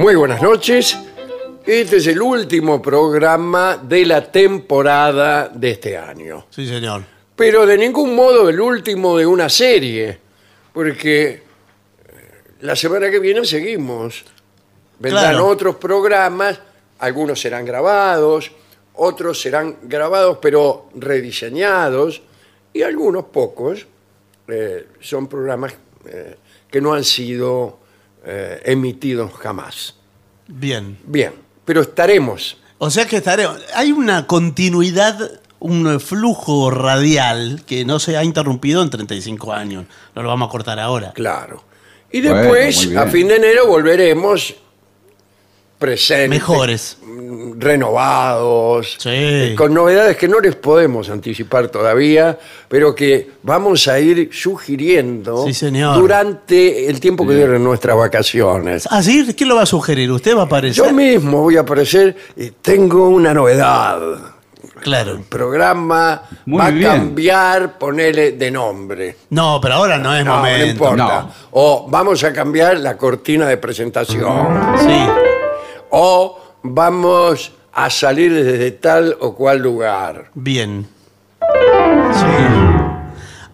muy buenas noches. Este es el último programa de la temporada de este año. Sí, señor. Pero de ningún modo el último de una serie, porque eh, la semana que viene seguimos. Vendrán Claro. otros programas, algunos serán grabados, otros serán grabados pero rediseñados, y algunos pocos eh, son programas eh, que no han sido eh, emitidos jamás. Bien. Bien, pero estaremos. O sea que estaremos. Hay una continuidad, un flujo radial que no se ha interrumpido en 35 años. No lo vamos a cortar ahora. Claro. Y después, a fin de enero, volveremos presentes. Mejores. mm, Renovados. Sí. eh, Con novedades que no les podemos anticipar todavía, pero que vamos a ir sugiriendo Sí, señor. durante el tiempo que duren nuestras vacaciones. ¿Ah, sí? ¿Quién lo va a sugerir? ¿Usted va a aparecer? Yo mismo voy a aparecer y tengo una novedad. Claro. El programa Muy va bien. a cambiar, ponele de nombre. No, pero ahora no es No, no momento. importa. No. O vamos a cambiar la cortina de presentación. Sí. O vamos a salir desde tal o cual lugar. Bien. Sí.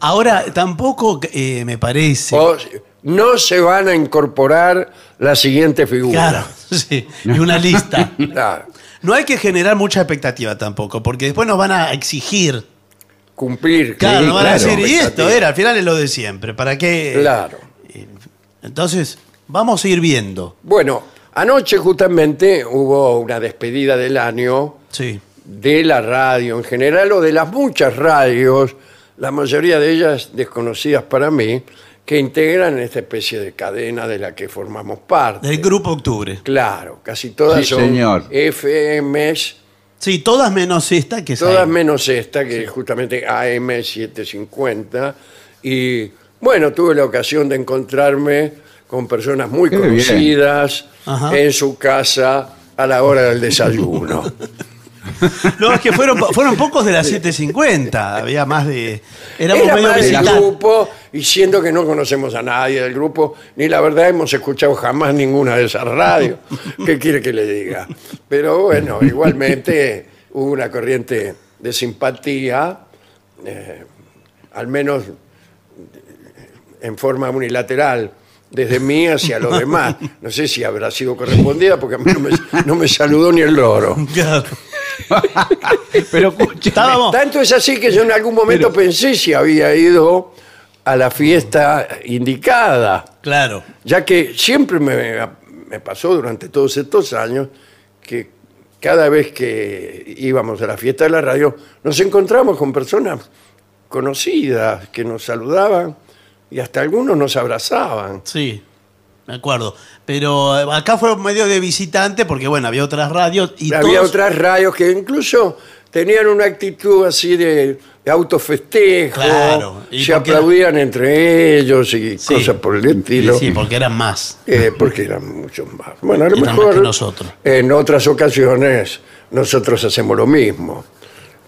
Ahora, tampoco eh, me parece. O no se van a incorporar la siguiente figura. Claro, sí. Y una lista. Claro. No hay que generar mucha expectativa tampoco, porque después nos van a exigir. Cumplir. Claro, Sí, nos van a decir, y esto era, al final es lo de siempre. ¿Para qué? Claro. Entonces, vamos a ir viendo. Bueno, anoche justamente hubo una despedida del año Sí. de la radio en general o de las muchas radios, la mayoría de ellas desconocidas para mí, que integran esta especie de cadena de la que formamos parte. Del Grupo Octubre. Claro, casi todas Sí, son señor. FMs, Sí, todas menos esta que es todas AM. menos esta, que es justamente AM750. Y bueno, tuve la ocasión de encontrarme con personas muy conocidas en su casa a la hora del desayuno. No, es que fueron, fueron pocos de las 750. Había más de. Éramos Era medio más del visitantes. grupo, y siendo que no conocemos a nadie del grupo, ni la verdad hemos escuchado jamás ninguna de esas radios. ¿Qué quiere que le diga? Pero bueno, igualmente hubo una corriente de simpatía, eh, al menos en forma unilateral, desde mí hacia los demás. No sé si habrá sido correspondida porque a mí no me, no me saludó ni el loro. Claro. Pero escuche, Estábamos. Tanto es así que yo en algún momento pensé si había ido a la fiesta indicada, Claro. ya que siempre me, me pasó durante todos estos años que cada vez que íbamos a la fiesta de la radio nos encontramos con personas conocidas que nos saludaban y hasta algunos nos abrazaban. Sí, me acuerdo. Pero eh, acá fue medio de visitante porque, bueno, había otras radios y Había todos- otras radios que incluso tenían una actitud así de, de autofestejo, Claro, y se porque aplaudían entre ellos y Sí. cosas por el estilo. Sí, porque eran más. Eh, porque eran muchos más. Bueno, a lo Eran más mejor que nosotros. en otras ocasiones nosotros hacemos lo mismo,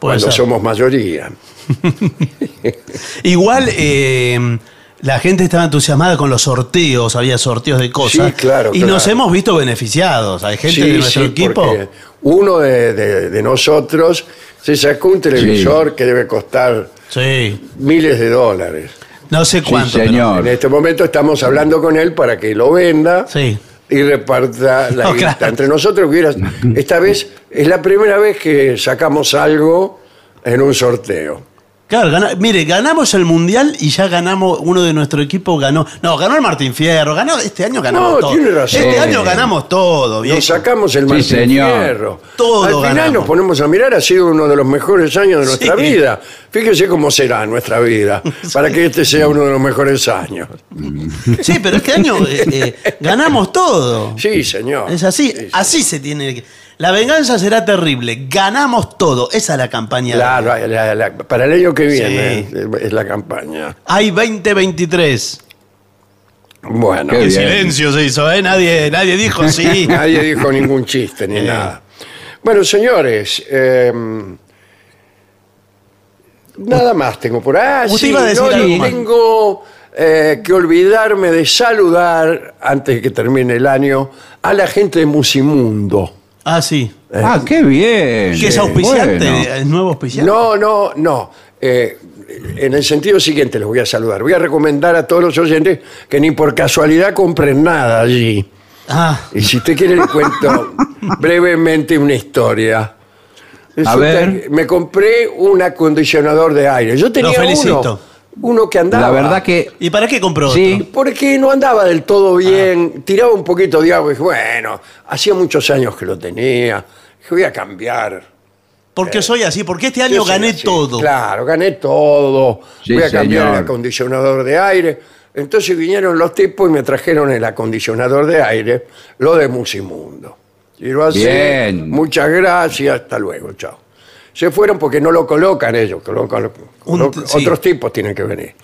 Puede cuando ser. somos mayoría. Igual eh, la gente estaba entusiasmada con los sorteos, había sorteos de cosas. Sí, claro, Y claro. nos hemos visto beneficiados. Hay gente Sí, de nuestro sí, equipo. uno de, de- de nosotros se sacó un televisor que debe costar Sí, miles de dólares. no sé cuánto. señor. En este momento estamos hablando con él para que lo venda Sí. y reparta la No, claro. entre nosotros. Hubiera- esta vez es la primera vez que sacamos algo en un sorteo. Claro, gana- mire, ganamos el mundial y ya ganamos, uno de nuestro equipo ganó. No, ganó el Martín Fierro, ganó, este año ganamos No, todo. tiene razón. Este año ganamos todo, viejo. Nos sacamos el Sí, Martín señor. Fierro. Todo Al final ganamos. nos ponemos a mirar, ha sido uno de los mejores años de nuestra Sí. vida. Fíjese cómo será nuestra vida, para que este sea uno de los mejores años. Sí, pero este año eh, eh, ganamos todo. Sí, señor. Es así, Sí, sí. así se tiene que. La venganza será terrible. Ganamos todo. Esa es la campaña. Claro, la- la- para el año que viene Sí. es la campaña. Hay 2023. Bueno, Qué silencio se hizo, ¿eh? Nadie, nadie dijo sí. nadie dijo ningún chiste ni Eh. nada. Bueno, señores, eh, nada más tengo por ahí. Sí, iba a decir no, algo tengo eh, que olvidarme de saludar, antes de que termine el año, a la gente de Musimundo. Ah, sí. Ah, qué bien. ¿Qué es auspiciante? Bueno. ¿Es nuevo auspiciante? No, no, no. Eh, en el sentido siguiente les voy a saludar. Voy a recomendar a todos los oyentes que ni por casualidad compren nada allí. Ah, Y si usted quiere, le cuento brevemente una historia. Resulta ver. que Me compré un acondicionador de aire. Yo tenía felicito. uno, uno que andaba. La verdad que ¿y para qué compró Sí. otro? Porque no andaba del todo Ah. bien, tiraba un poquito de agua y dije, bueno, hacía muchos años que lo tenía, dije, voy a cambiar. Porque soy así, porque este año gané así. todo. Claro, gané todo. Sí, Voy a cambiar señor. el acondicionador de aire. Entonces vinieron los tipos y me trajeron el acondicionador de aire, lo de Musimundo. Y lo así, Bien. muchas gracias, hasta luego, chao. Se fueron porque no lo colocan ellos, colocan- Un- colo- sí. otros tipos tienen que venir.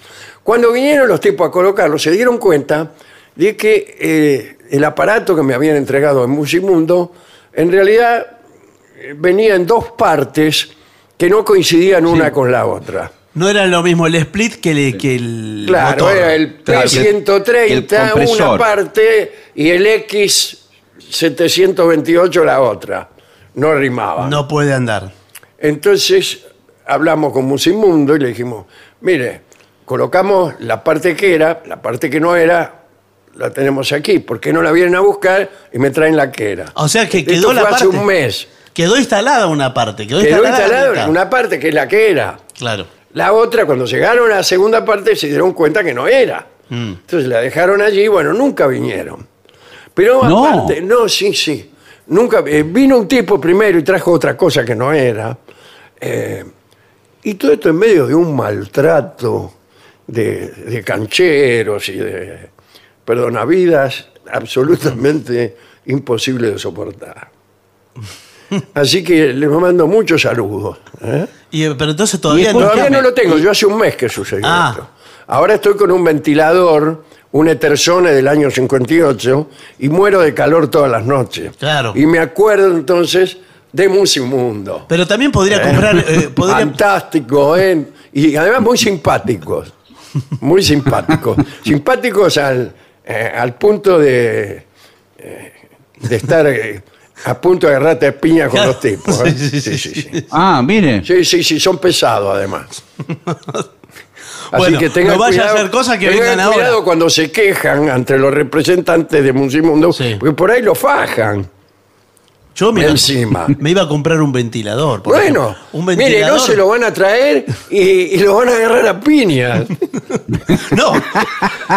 Cuando vinieron los tipos a colocarlo, se dieron cuenta de que eh, el aparato que me habían entregado en Musimundo, en realidad eh, venía en dos partes que no coincidían una con la otra. No era lo mismo el split que, le- que el Claro, motor. era el Claro, que el- P130 el una parte y el X728 la otra. No rimaba. No puede andar. Entonces hablamos con Musimundo y le dijimos, mire, colocamos la parte que era, la parte que no era, la tenemos aquí. ¿Por qué no la vienen a buscar y me traen la que era? O sea que Esto quedó la fue hace parte. un mes. Quedó instalada una parte. Quedó, Quedó instalada una parte que es la que era. Claro. La otra, cuando llegaron a la segunda parte, se dieron cuenta que no era. Mm. Entonces la dejaron allí, bueno, nunca vinieron. Pero No. aparte, no, sí, sí. Nunca, eh, vino un tipo primero y trajo otra cosa que no era. Eh, y todo esto en medio de un maltrato de, de cancheros y de perdonavidas absolutamente imposible de soportar. Así que les mando muchos saludos. ¿eh? Y, pero entonces todavía no. Todavía no lo tengo, yo hace un mes que sucedió Ah. esto. Ahora estoy con un ventilador, un Etersone del año 58, y muero de calor todas las noches. Claro. Y me acuerdo entonces de Musimundo. Pero también podría comprar. eh, podría- Fantástico, ¿eh? Y además muy simpáticos. Muy simpáticos. simpáticos al, eh, al punto de, eh, de estar eh, a punto de agarrarte a piña con los tipos. ¿eh? Sí, sí, Sí, sí, sí, sí. Ah, mire. Sí, sí, sí, son pesados además. Así Bueno, que tengan no vaya a cuidado, hacer cosas que tengan vengan cuidado ahora. cuando se quejan ante los representantes de Musimundo, Sí. porque por ahí lo fajan. Yo me, Encima. me iba a comprar un ventilador. por Bueno, ejemplo. un mire, ventilador. no se lo van a traer y, y lo van a agarrar a piñas. No,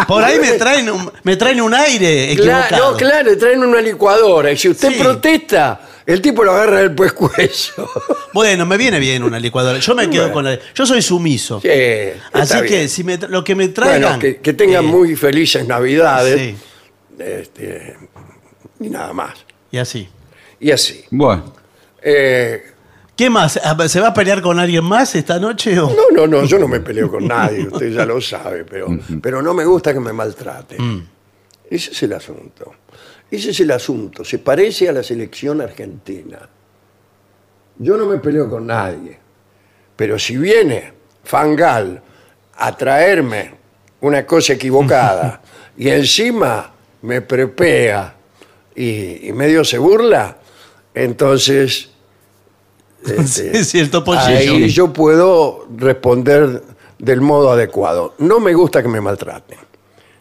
por ahí me traen un, me traen un aire equivocado. no, claro, traen una licuadora y si usted Sí. protesta, el tipo lo agarra del pescuezo. Bueno, me viene bien una licuadora. Yo me quedo con la. Yo soy sumiso. Sí, Así que bien. si me lo que me traigan. Bueno, que, que tengan eh, muy felices Navidades Sí, este, y nada más. y así. Y así. Bueno. Eh, ¿Qué más? Ah, ¿Se va a pelear con alguien más esta noche? O? no, no, no, yo no me peleo con nadie, usted ya lo sabe, pero, pero no me gusta que me maltraten. Mm. Ese es el asunto. Ese es el asunto. Se parece a la selección argentina. Yo no me peleo con nadie. Pero si viene Fangal a traerme una cosa equivocada y encima me prepea y, y medio se burla, entonces este, topollillo. ahí yo puedo responder del modo adecuado. No me gusta que me maltraten.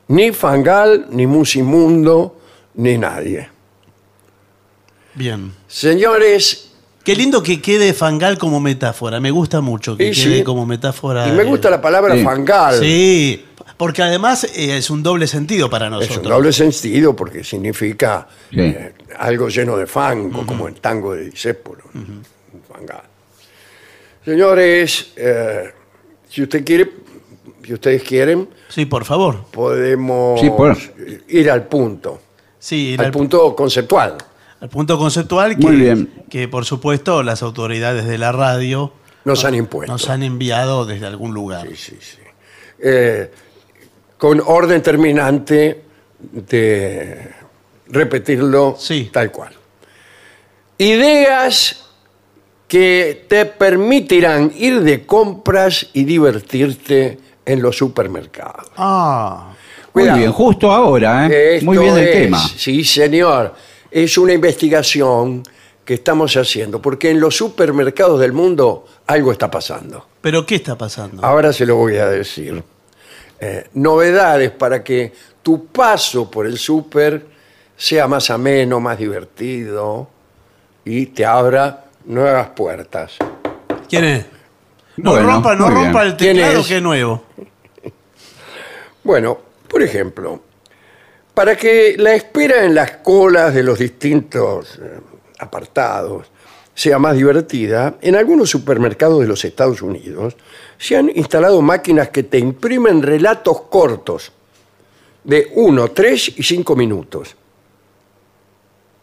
Ni Fangal, ni Musimundo, ni nadie. Bien. Señores, Qué lindo que quede Fangal como metáfora. Me gusta mucho que quede sí. como metáfora. y me gusta la palabra Sí. Fangal. Sí, porque además eh, es un doble sentido para Es nosotros. un doble sentido porque significa Sí. eh, algo lleno de fango, como el tango de Disépolo. Señores, eh, si usted quiere, si ustedes quieren, Sí, por favor. podemos Sí, por- ir al punto, Sí, ir al al, punto conceptual. al punto conceptual que, Muy bien. que, por supuesto, las autoridades de la radio Nos han impuesto. nos han enviado desde algún lugar. Sí, sí, sí. Eh, con orden terminante de repetirlo Sí. tal cual. Ideas que te permitirán ir de compras y divertirte en los supermercados. Ah, Muy bien, justo ahora, ¿eh? Muy bien el es- tema. Sí, señor. Es una investigación que estamos haciendo, porque en los supermercados del mundo algo está pasando. pero ¿qué está pasando? Ahora se lo voy a decir. Eh, novedades para que tu paso por el súper sea más ameno, más divertido y te abra nuevas puertas. ¿Quién es? No Bueno, rompa, no bien. rompa el ¿Quién teclado es? que es nuevo. Bueno, por ejemplo, para que la espera en las colas de los distintos eh, apartados sea más divertida, en algunos supermercados de los Estados Unidos se han instalado máquinas que te imprimen relatos cortos de 1, 3 y 5 minutos.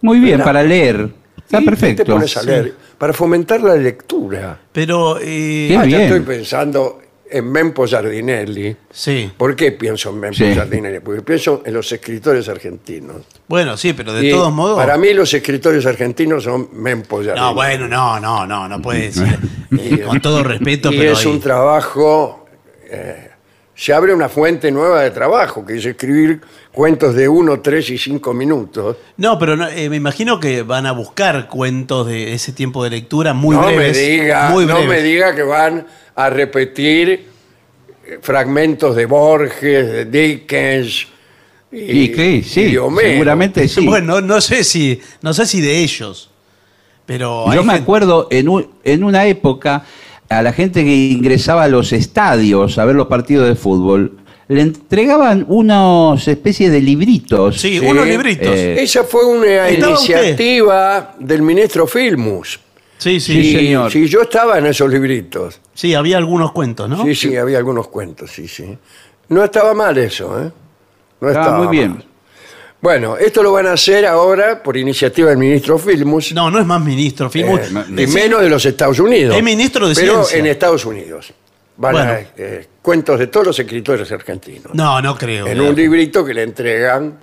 Muy bien, ¿Verdad? para leer. Está Y perfecto. Te pones a leer para fomentar la lectura. Pero, eh, Qué Ah, ya bien. estoy pensando en Mempo Giardinelli. sí. ¿Por qué pienso en Mempo Sí. Giardinelli? Porque pienso en los escritores argentinos. Bueno, sí, pero de Y todos modos. Para mí los escritores argentinos son Mempo Giardinelli. No, bueno, no, no, no, no puede decir. Eh, con todo respeto, Y pero. es ahí- un trabajo... eh, se abre una fuente nueva de trabajo, que es escribir cuentos de uno, tres y cinco minutos. No, pero no, eh, me imagino que van a buscar cuentos de ese tiempo de lectura muy no breves. me diga, muy no breves. me diga que van a repetir eh, fragmentos de Borges, de Dickens y, Y que y sí, de Homero. seguramente sí. Bueno, no sé si, no sé si de ellos. Pero hay Yo me gente- acuerdo en, un- en una época a la gente que ingresaba a los estadios a ver los partidos de fútbol, le entregaban unos especies de libritos. Sí, Sí. unos libritos. Eh, Esa fue una iniciativa del ministro Filmus. sí, sí, sí, sí, señor. Sí, yo estaba en esos libritos. había algunos cuentos, ¿no? Sí, sí, había algunos cuentos, sí, sí. No estaba mal eso, ¿eh? No Estaba estaba muy bien. Bueno, esto lo van a hacer ahora por iniciativa del ministro Filmus. No, no es más ministro. Filmus, eh, no, y menos de los Estados Unidos. Es ministro de Pero Ciencia. en Estados Unidos. Van Bueno. a eh, cuentos de todos los escritores argentinos. No, no creo. en un librito que le entregan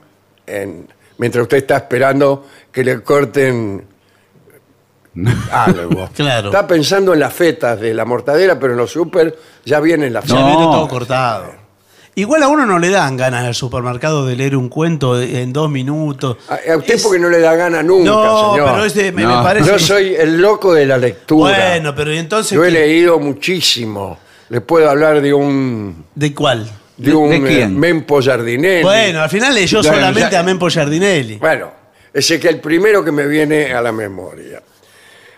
en- mientras usted está esperando que le corten algo. Claro. Está pensando en las fetas de la mortadera, pero en los super ya vienen las No. Ya viene todo cortado. Igual a uno no le dan ganas al supermercado de leer un cuento en dos minutos. A, a usted Es- porque no le da gana nunca, No, señor. pero este me, No. me parece. Yo soy el loco de la lectura. Bueno, pero ¿y entonces. Yo he qué? leído muchísimo. Le puedo hablar de un ¿De cuál? de ¿De- un de eh, quién? Mempo Giardinelli. Bueno, al final leyó Claro, solamente ya- a Mempo Giardinelli. Bueno, ese que es el primero que me viene a la memoria.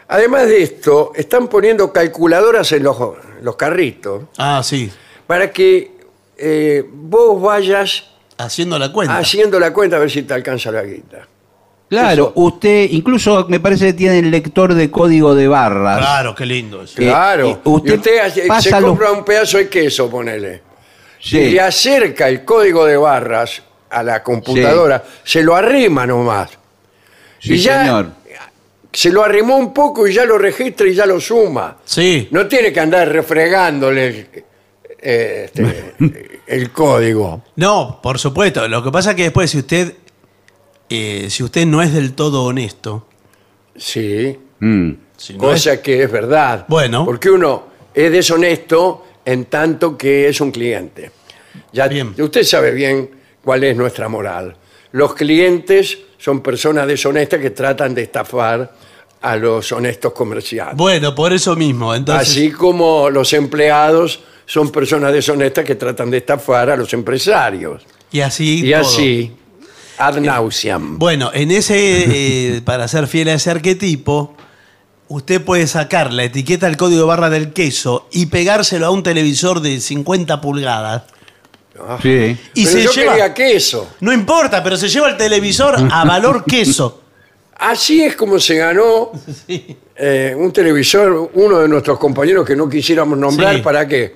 Además de esto, están poniendo calculadoras en los, los carritos Ah, sí. para que eh, vos vayas Haciendo la cuenta. haciendo la cuenta a ver si te alcanza la guita. Claro, Eso. usted incluso me parece que tiene el lector de código de barras. Claro, qué lindo eso. Eh, Claro. y usted y usted hace- pasa se los- compra un pedazo de queso, ponele. Sí. Y le acerca el código de barras a la computadora, se lo arrima nomás. Sí, y ya señor. se lo arrimó un poco y ya lo registra y ya lo suma. Sí. No tiene que andar refregándole el, eh, este, el código. No, por supuesto. Lo que pasa es que después, si usted. eh, si usted no es del todo honesto. Sí, Mm. si no es- cosa que es verdad. Bueno. Porque uno es deshonesto en tanto que es un cliente. Ya, Bien. Usted sabe bien cuál es nuestra moral. Los clientes son personas deshonestas que tratan de estafar a los honestos comerciantes. Bueno, por eso mismo. Entonces, Así como los empleados son personas deshonestas que tratan de estafar a los empresarios. y así. Y todo. así, ad nauseam. Bueno, en ese. eh, para ser fiel a ese arquetipo. Usted puede sacar la etiqueta del código barra del queso y pegárselo a un televisor de 50 pulgadas. Sí. Y Pero se yo lleva. quería queso. No importa, pero se lleva el televisor a valor queso. Así es como se ganó eh, un televisor, uno de nuestros compañeros que no quisiéramos nombrar, Sí. ¿para qué?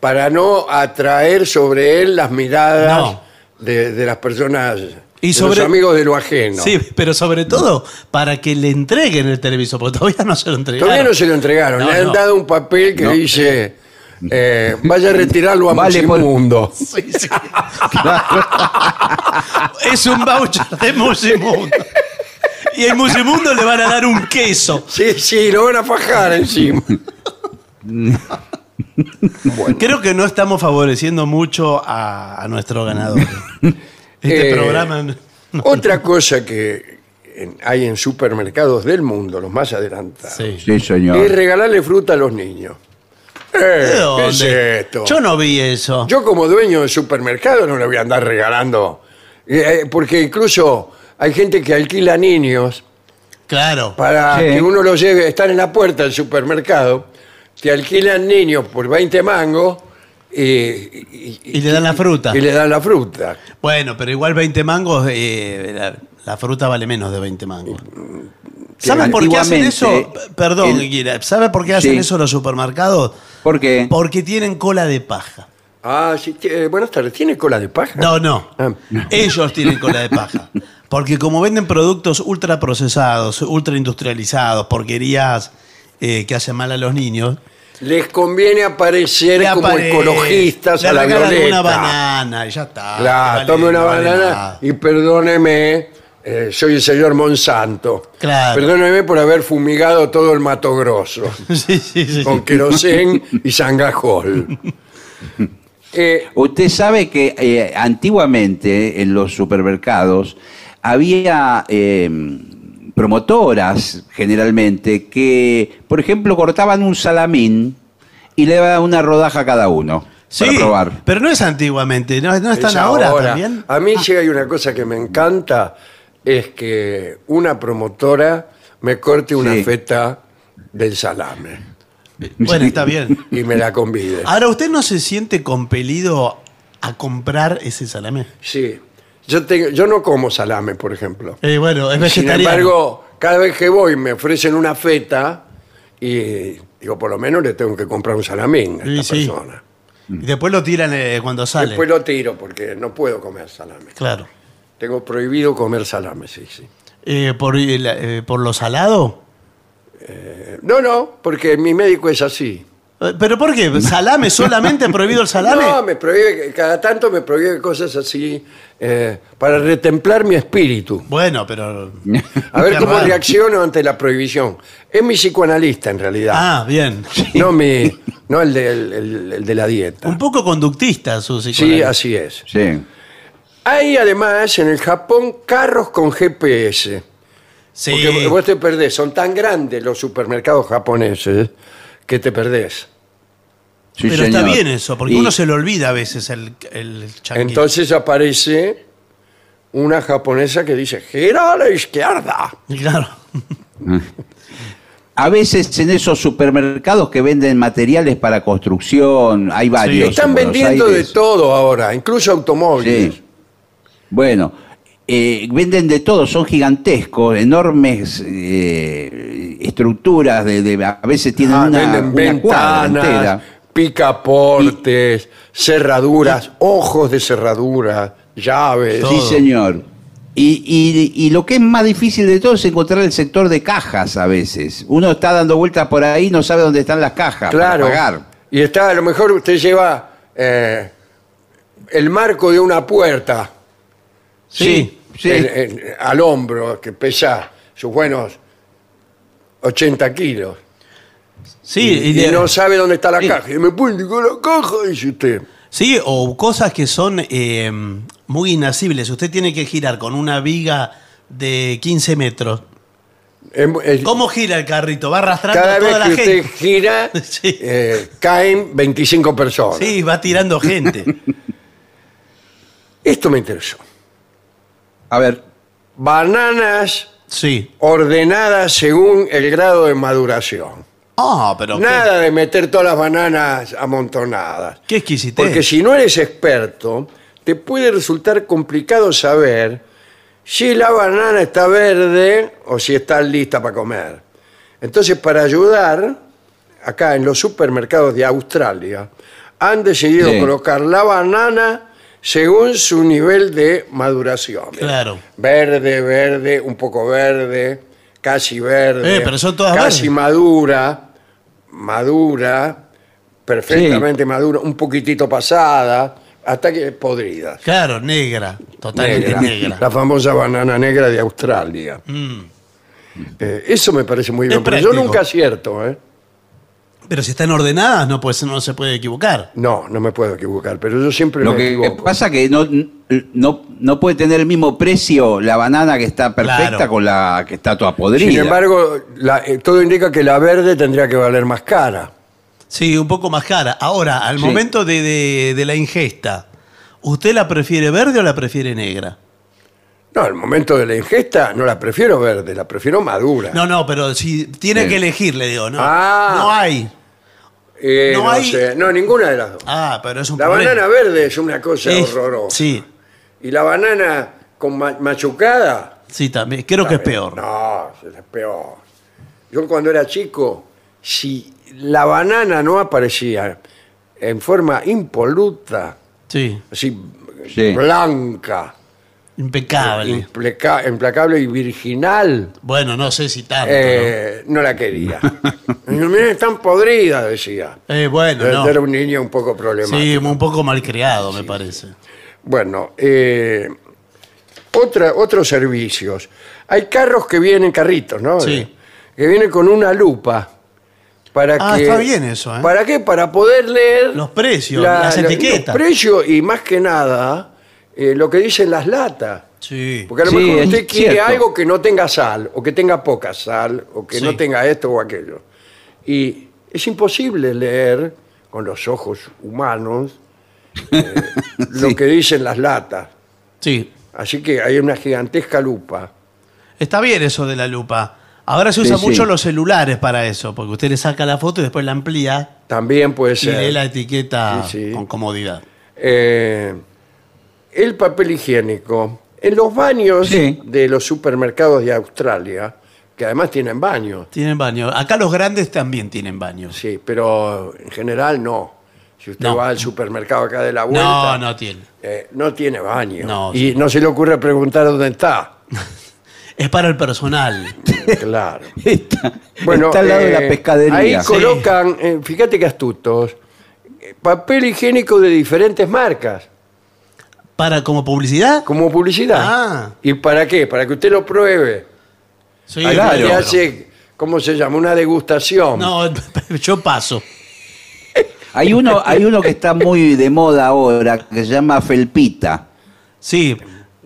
Para no atraer sobre él las miradas No. de, de las personas, Y de sobre- los amigos de lo ajeno. Sí, pero sobre todo para que le entreguen el televisor, porque todavía no se lo entregaron. Todavía no se lo entregaron, No, le han no. dado un papel que No. dice, eh, vaya a retirarlo a Vale por- Musimundo. Sí, sí. es un voucher de Musimundo. Y en Musimundo le van a dar un queso. Sí, sí, lo van a fajar encima. Creo que no estamos favoreciendo mucho a, a nuestro ganador. Este Eh, programa. no- Otra cosa que hay en supermercados del mundo, los más adelantados, Sí. Sí, es señor. regalarle fruta a los niños. Eh, ¿De ¿Qué es dónde? esto? Yo no vi eso. Yo como dueño de supermercado no le voy a andar regalando, eh, eh, porque incluso hay gente que alquila niños Claro. para Sí. que uno los lleve, están en la puerta del supermercado, te alquilan niños por 20 mangos y, y- Y le dan la fruta. y le dan la fruta. Bueno, pero igual 20 mangos, eh, la, la fruta vale menos de 20 mangos. ¿Saben por qué hacen eso? Antiguamente, Perdón, el- Guira, ¿sabe por qué hacen Sí. eso los supermercados? ¿Por qué? Porque tienen cola de paja. Ah, sí, t- eh, buenas tardes. ¿Tiene cola de paja? No, no. Ah. Ellos tienen cola de paja. Porque como venden productos ultra procesados, ultra industrializados, porquerías eh, que hacen mal a los niños, Les conviene aparecer le como apare- ecologistas le a la regalan violeta. una banana y ya está. Claro, no vale- tome una no vale banana nada. y perdóneme, eh, soy el señor Monsanto. Claro. Perdóneme por haber fumigado todo el Mato Grosso Sí, sí, sí. con querosén y sangajol. Eh, Usted sabe que eh, antiguamente en los supermercados había eh, promotoras generalmente que, por ejemplo, cortaban un salamín y le daban una rodaja a cada uno Sí, para probar. pero no es antiguamente, no, no están es ahora, también. A mí sí hay una cosa que me encanta, es que una promotora me corte una Sí. feta del salame Bueno, está bien. y me la convide. Ahora, ¿usted no se siente compelido a comprar ese salame? Sí. Yo, tengo, yo no como salame, por ejemplo. Eh, bueno, es Sin vegetariano. embargo, cada vez que voy me ofrecen una feta y digo, por lo menos le tengo que comprar un salamín a Sí, esta sí. persona. Y después lo tiran eh, cuando sale. Después lo tiro porque no puedo comer salame. Claro. Tengo prohibido comer salame, sí, sí. Eh, por, eh, ¿Por lo salado? Eh, No, no, porque mi médico es así. Eh, ¿Pero por qué? ¿Salame solamente? ¿Prohibido el salame? No, me prohíbe, cada tanto me prohíbe cosas así eh, para retemplar mi espíritu. Bueno, pero... A ver cómo raro. reacciono ante la prohibición. Es mi psicoanalista en realidad. Ah, bien. No mi, no el de, el- el- el de la dieta. Un poco conductista su Sí, psicoanálisis. así es. Sí. Hay además en el Japón carros con GPS. Sí. Porque vos te perdés, son tan grandes los supermercados japoneses que te perdés. Sí, Pero está bien eso, porque Y- uno se le olvida a veces el, el changuito. Entonces aparece una japonesa que dice, gira a la izquierda. Claro. A veces en esos supermercados que venden materiales para construcción, hay varios. Están en Buenos vendiendo de todo ahora, incluso automóviles. Sí. Bueno, eh, venden de todo, son gigantescos, enormes eh, estructuras, de, de- a veces tienen Ah, una, venden una ventanas, picaportes, cerraduras, ojos de cerradura, llaves. Todo. Sí, señor. Y, y- y lo que es más difícil de todo es encontrar el sector de cajas a veces. Uno está dando vueltas por ahí y no sabe dónde están las cajas Claro. para pagar. Y está, a lo mejor usted lleva eh, el marco de una puerta Sí, sí. en- en- al hombro, que pesa sus buenos 80 kilos. Sí, y, y de- no sabe dónde está la Sí. caja. Y me puede indicar la caja, dice usted. sí, o cosas que son eh, muy inasibles. Usted tiene que girar con una viga de 15 metros. Es- es- ¿Cómo gira el carrito? Va arrastrando cada a toda vez la que usted gente. gira, Sí. eh, caen 25 personas. Sí, va tirando gente. Esto me interesó. A ver, Bananas Sí. ordenadas según el grado de maduración. Ah, pero qué- Nada de meter todas las bananas amontonadas. qué, exquisitez. Porque si no eres experto, te puede resultar complicado saber si la banana está verde o si está lista para comer. Entonces, para ayudar, acá en los supermercados de Australia, han decidido Sí. colocar la banana según su nivel de maduración. Claro. Verde, verde, un poco verde, casi verde. Eh, pero son todas Casi verdes. madura, madura, perfectamente madura, un poquitito pasada, hasta que podrida. Claro, negra. Totalmente Negra. La famosa banana negra de Australia. Mm. Eh, eso me parece muy bien, pero yo práctico. nunca acierto, ¿eh? Pero si están ordenadas, no, pues, no se puede equivocar. No, no me puedo equivocar, pero yo siempre lo me que equivoco. pasa que no, no, no puede tener el mismo precio la banana que está perfecta Claro. con la que está toda podrida. Sin embargo, la- eh, todo indica que la verde tendría que valer más cara. Sí, un poco más cara. Ahora, al Sí. momento de, de- de la ingesta, ¿usted la prefiere verde o la prefiere negra? No, al momento de la ingesta no la prefiero verde, la prefiero madura. No, no, pero si tiene Sí. que elegir, le digo, no. Ah. No hay. Eh, no no, hay- sé, no, ninguna de las dos. Ah, pero es un La problema. banana verde es una cosa Es- horrorosa. Sí, Y la banana con ma- machucada. sí, también. Creo que es peor. No, es peor. Yo cuando era chico, si la banana no aparecía en forma impoluta, Sí, así Sí. blanca, impecable. impleca- implacable y virginal, Bueno, no sé si tanto, eh, no la quería. Miren, están podridas, decía. ¿no? Eh, bueno, no. Era un niño un poco problemático. Sí, un poco malcriado, me parece. Bueno, eh, otra, otros servicios. Hay carros que vienen, carritos, ¿no? Sí. Que vienen con una lupa. Para Ah, que, está bien eso, ¿eh? ¿Para qué? Para poder leer Los precios, las la- etiquetas. Los precios y más que nada eh, lo que dicen las latas. Sí. Porque a lo Sí, mejor es usted quiere cierto. algo que no tenga sal, o que tenga poca sal, o que Sí. no tenga esto o aquello. Y es imposible leer con los ojos humanos eh, lo Sí. que dicen las latas. Sí. Así que hay una gigantesca lupa. Está bien eso de la lupa. Ahora se Sí, usan sí. mucho los celulares para eso, porque usted le saca la foto y después la amplía También puede y ser. lee la etiqueta Sí, sí. con comodidad. Eh, el papel higiénico. En los baños Sí. de los supermercados de Australia, que además tienen baños, Tienen baño. Acá los grandes también tienen baños. sí, pero en general no. Si usted No. va al supermercado acá de la vuelta, No, no tiene. eh, no tiene baño. No, y no se le ocurre preguntar dónde está. Es para el personal. Claro. Está, Bueno, está al lado de eh, la pescadería. Ahí colocan, eh, fíjate que astutos, eh, papel higiénico de diferentes marcas, ¿Para como publicidad? como publicidad. Ah. ¿Y para qué? Para que usted lo pruebe. Sí, Ahí claro. le hace, ¿cómo se llama? Una degustación. No, yo paso. Hay uno, hay uno que está muy de moda ahora, que se llama Felpita. Sí,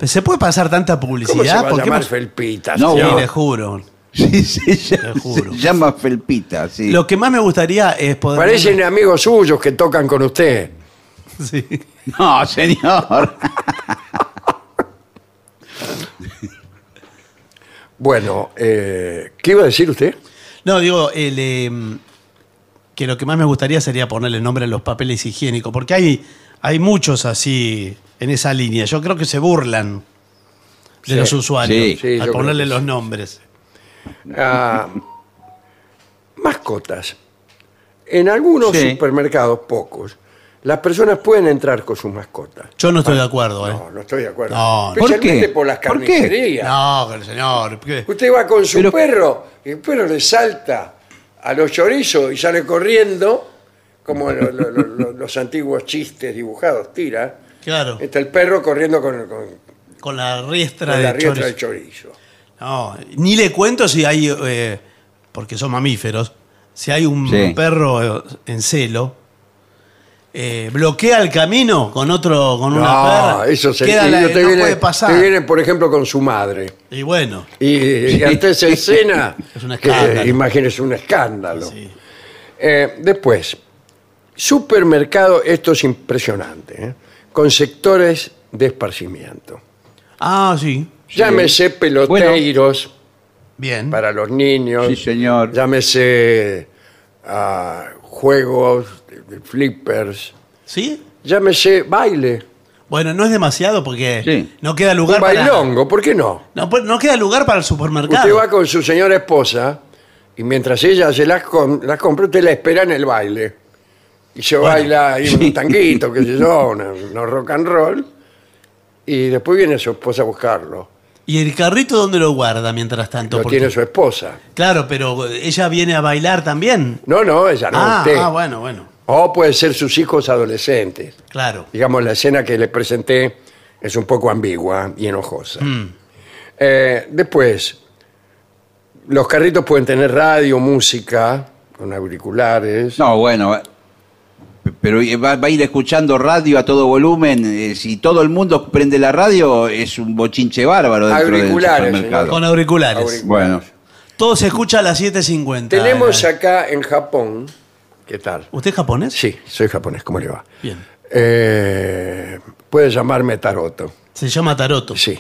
¿se puede pasar tanta ¿Cómo se publicidad? va a ¿Por qué llamar Felpita? No, Sí, le juro. Sí, se llama, Te juro. se llama Felpita, sí. Lo que más me gustaría es poder... Parecen amigos suyos que tocan con usted. Sí. No, señor. Bueno, eh, ¿qué iba a decir usted? No, digo, el, eh, que lo que más me gustaría sería ponerle nombre a los papeles higiénicos, porque hay, hay muchos así en esa línea. Yo creo que se burlan de Sí, los usuarios sí, al ponerle los sí. nombres. Ah, mascotas. En algunos Sí. supermercados, pocos, las personas pueden entrar con sus mascotas. Yo no estoy de acuerdo, ¿eh? No, no estoy de acuerdo. No, ¿por Especialmente qué? por las ¿Por qué? carnicerías. No, señor. ¿qué? Usted va con su Pero- perro y el perro le salta a los chorizos y sale corriendo, como lo- lo- lo- lo- los antiguos chistes dibujados, tira. Claro, Está el perro corriendo con, con- con la riestra con la de riestra del chorizo. chorizo. No, ni le cuento si hay, eh, porque son mamíferos, si hay un Sí. perro eh, en celo, eh, bloquea el camino con otro, con una No, perra. eso se queda la- te no viene, puede pasar. te viene, por ejemplo, con su madre. Y bueno, Y, y ante esa escena, Es un que, escándalo. imagínese un escándalo. sí. Eh, después, supermercado, esto es impresionante, ¿eh? con sectores de esparcimiento. Ah, sí, Llámese peloteiros bien. para los niños, Sí, señor. llámese ah, juegos, flippers, ¿Sí? llámese baile, Bueno, no es demasiado porque Sí. no queda un lugar para. bailongo, ¿por qué no? No, pues, no queda lugar para el supermercado. Usted va con su señora esposa y mientras ella se las, com- las compra, usted la espera en el baile. Y se baila ahí un tanguito, qué sé yo, una- unos rock and roll. Y después viene su esposa a buscarlo. ¿Y el carrito dónde lo guarda mientras tanto? Lo Porque- tiene su esposa. Claro, pero ella viene a bailar también. No, no, ella no, ah, usted. ah, bueno, bueno. O puede ser sus hijos adolescentes. Claro. Digamos, la escena que le presenté es un poco ambigua y enojosa. Mm. Eh, después, los carritos pueden tener radio, música, con auriculares. No, bueno. Pero va, va a ir escuchando radio a todo volumen. eh, Si todo el mundo prende la radio, es un bochinche bárbaro dentro Auriculares, del supermercado. Con auriculares. Auriculares. Bueno, Todo se escucha a las 7.50. Tenemos acá en Japón, ¿qué tal? ¿Usted es japonés? Sí, soy japonés, ¿cómo le va? Bien. Eh, puede llamarme Taroto, Se llama Taroto. sí.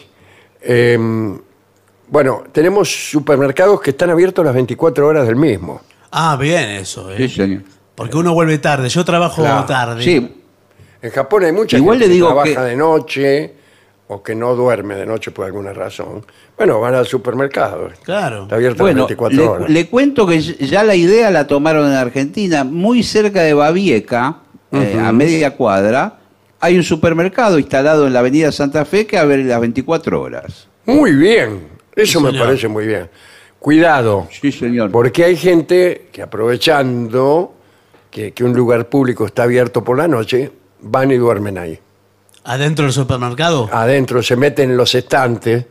Eh, bueno, tenemos supermercados que están abiertos las 24 horas del mismo. Ah, bien eso. eh. sí, señor. Porque uno vuelve tarde. Yo trabajo Claro. tarde. Sí, En Japón hay mucha Igual gente le digo que trabaja que- de noche o que no duerme de noche por alguna razón. Bueno, van al supermercado. Claro. Está abierto Bueno, las 24 le, horas. le cuento que ya la idea la tomaron en Argentina, muy cerca de Babieca, eh, a media cuadra, hay un supermercado instalado en la avenida Santa Fe que abre las 24 horas. Muy bien, eso Sí, me señor. parece muy bien. Cuidado, Sí, señor. porque hay gente que aprovechando que, que un lugar público está abierto por la noche, van y duermen ahí. Adentro del supermercado. Adentro se meten en los estantes,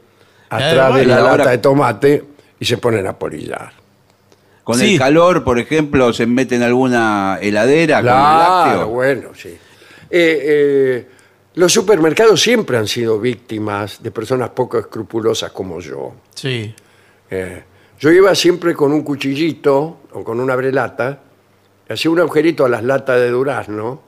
atrás de bueno, la ahora- lata de tomate y se ponen a polillar. Con Sí. el calor, por ejemplo, se mete en alguna heladera con el Claro, lácteo. bueno, sí. Eh, eh, los supermercados siempre han sido víctimas de personas poco escrupulosas como yo. Sí. Eh, yo iba siempre con un cuchillito o con una brelata, hacía un agujerito a las latas de durazno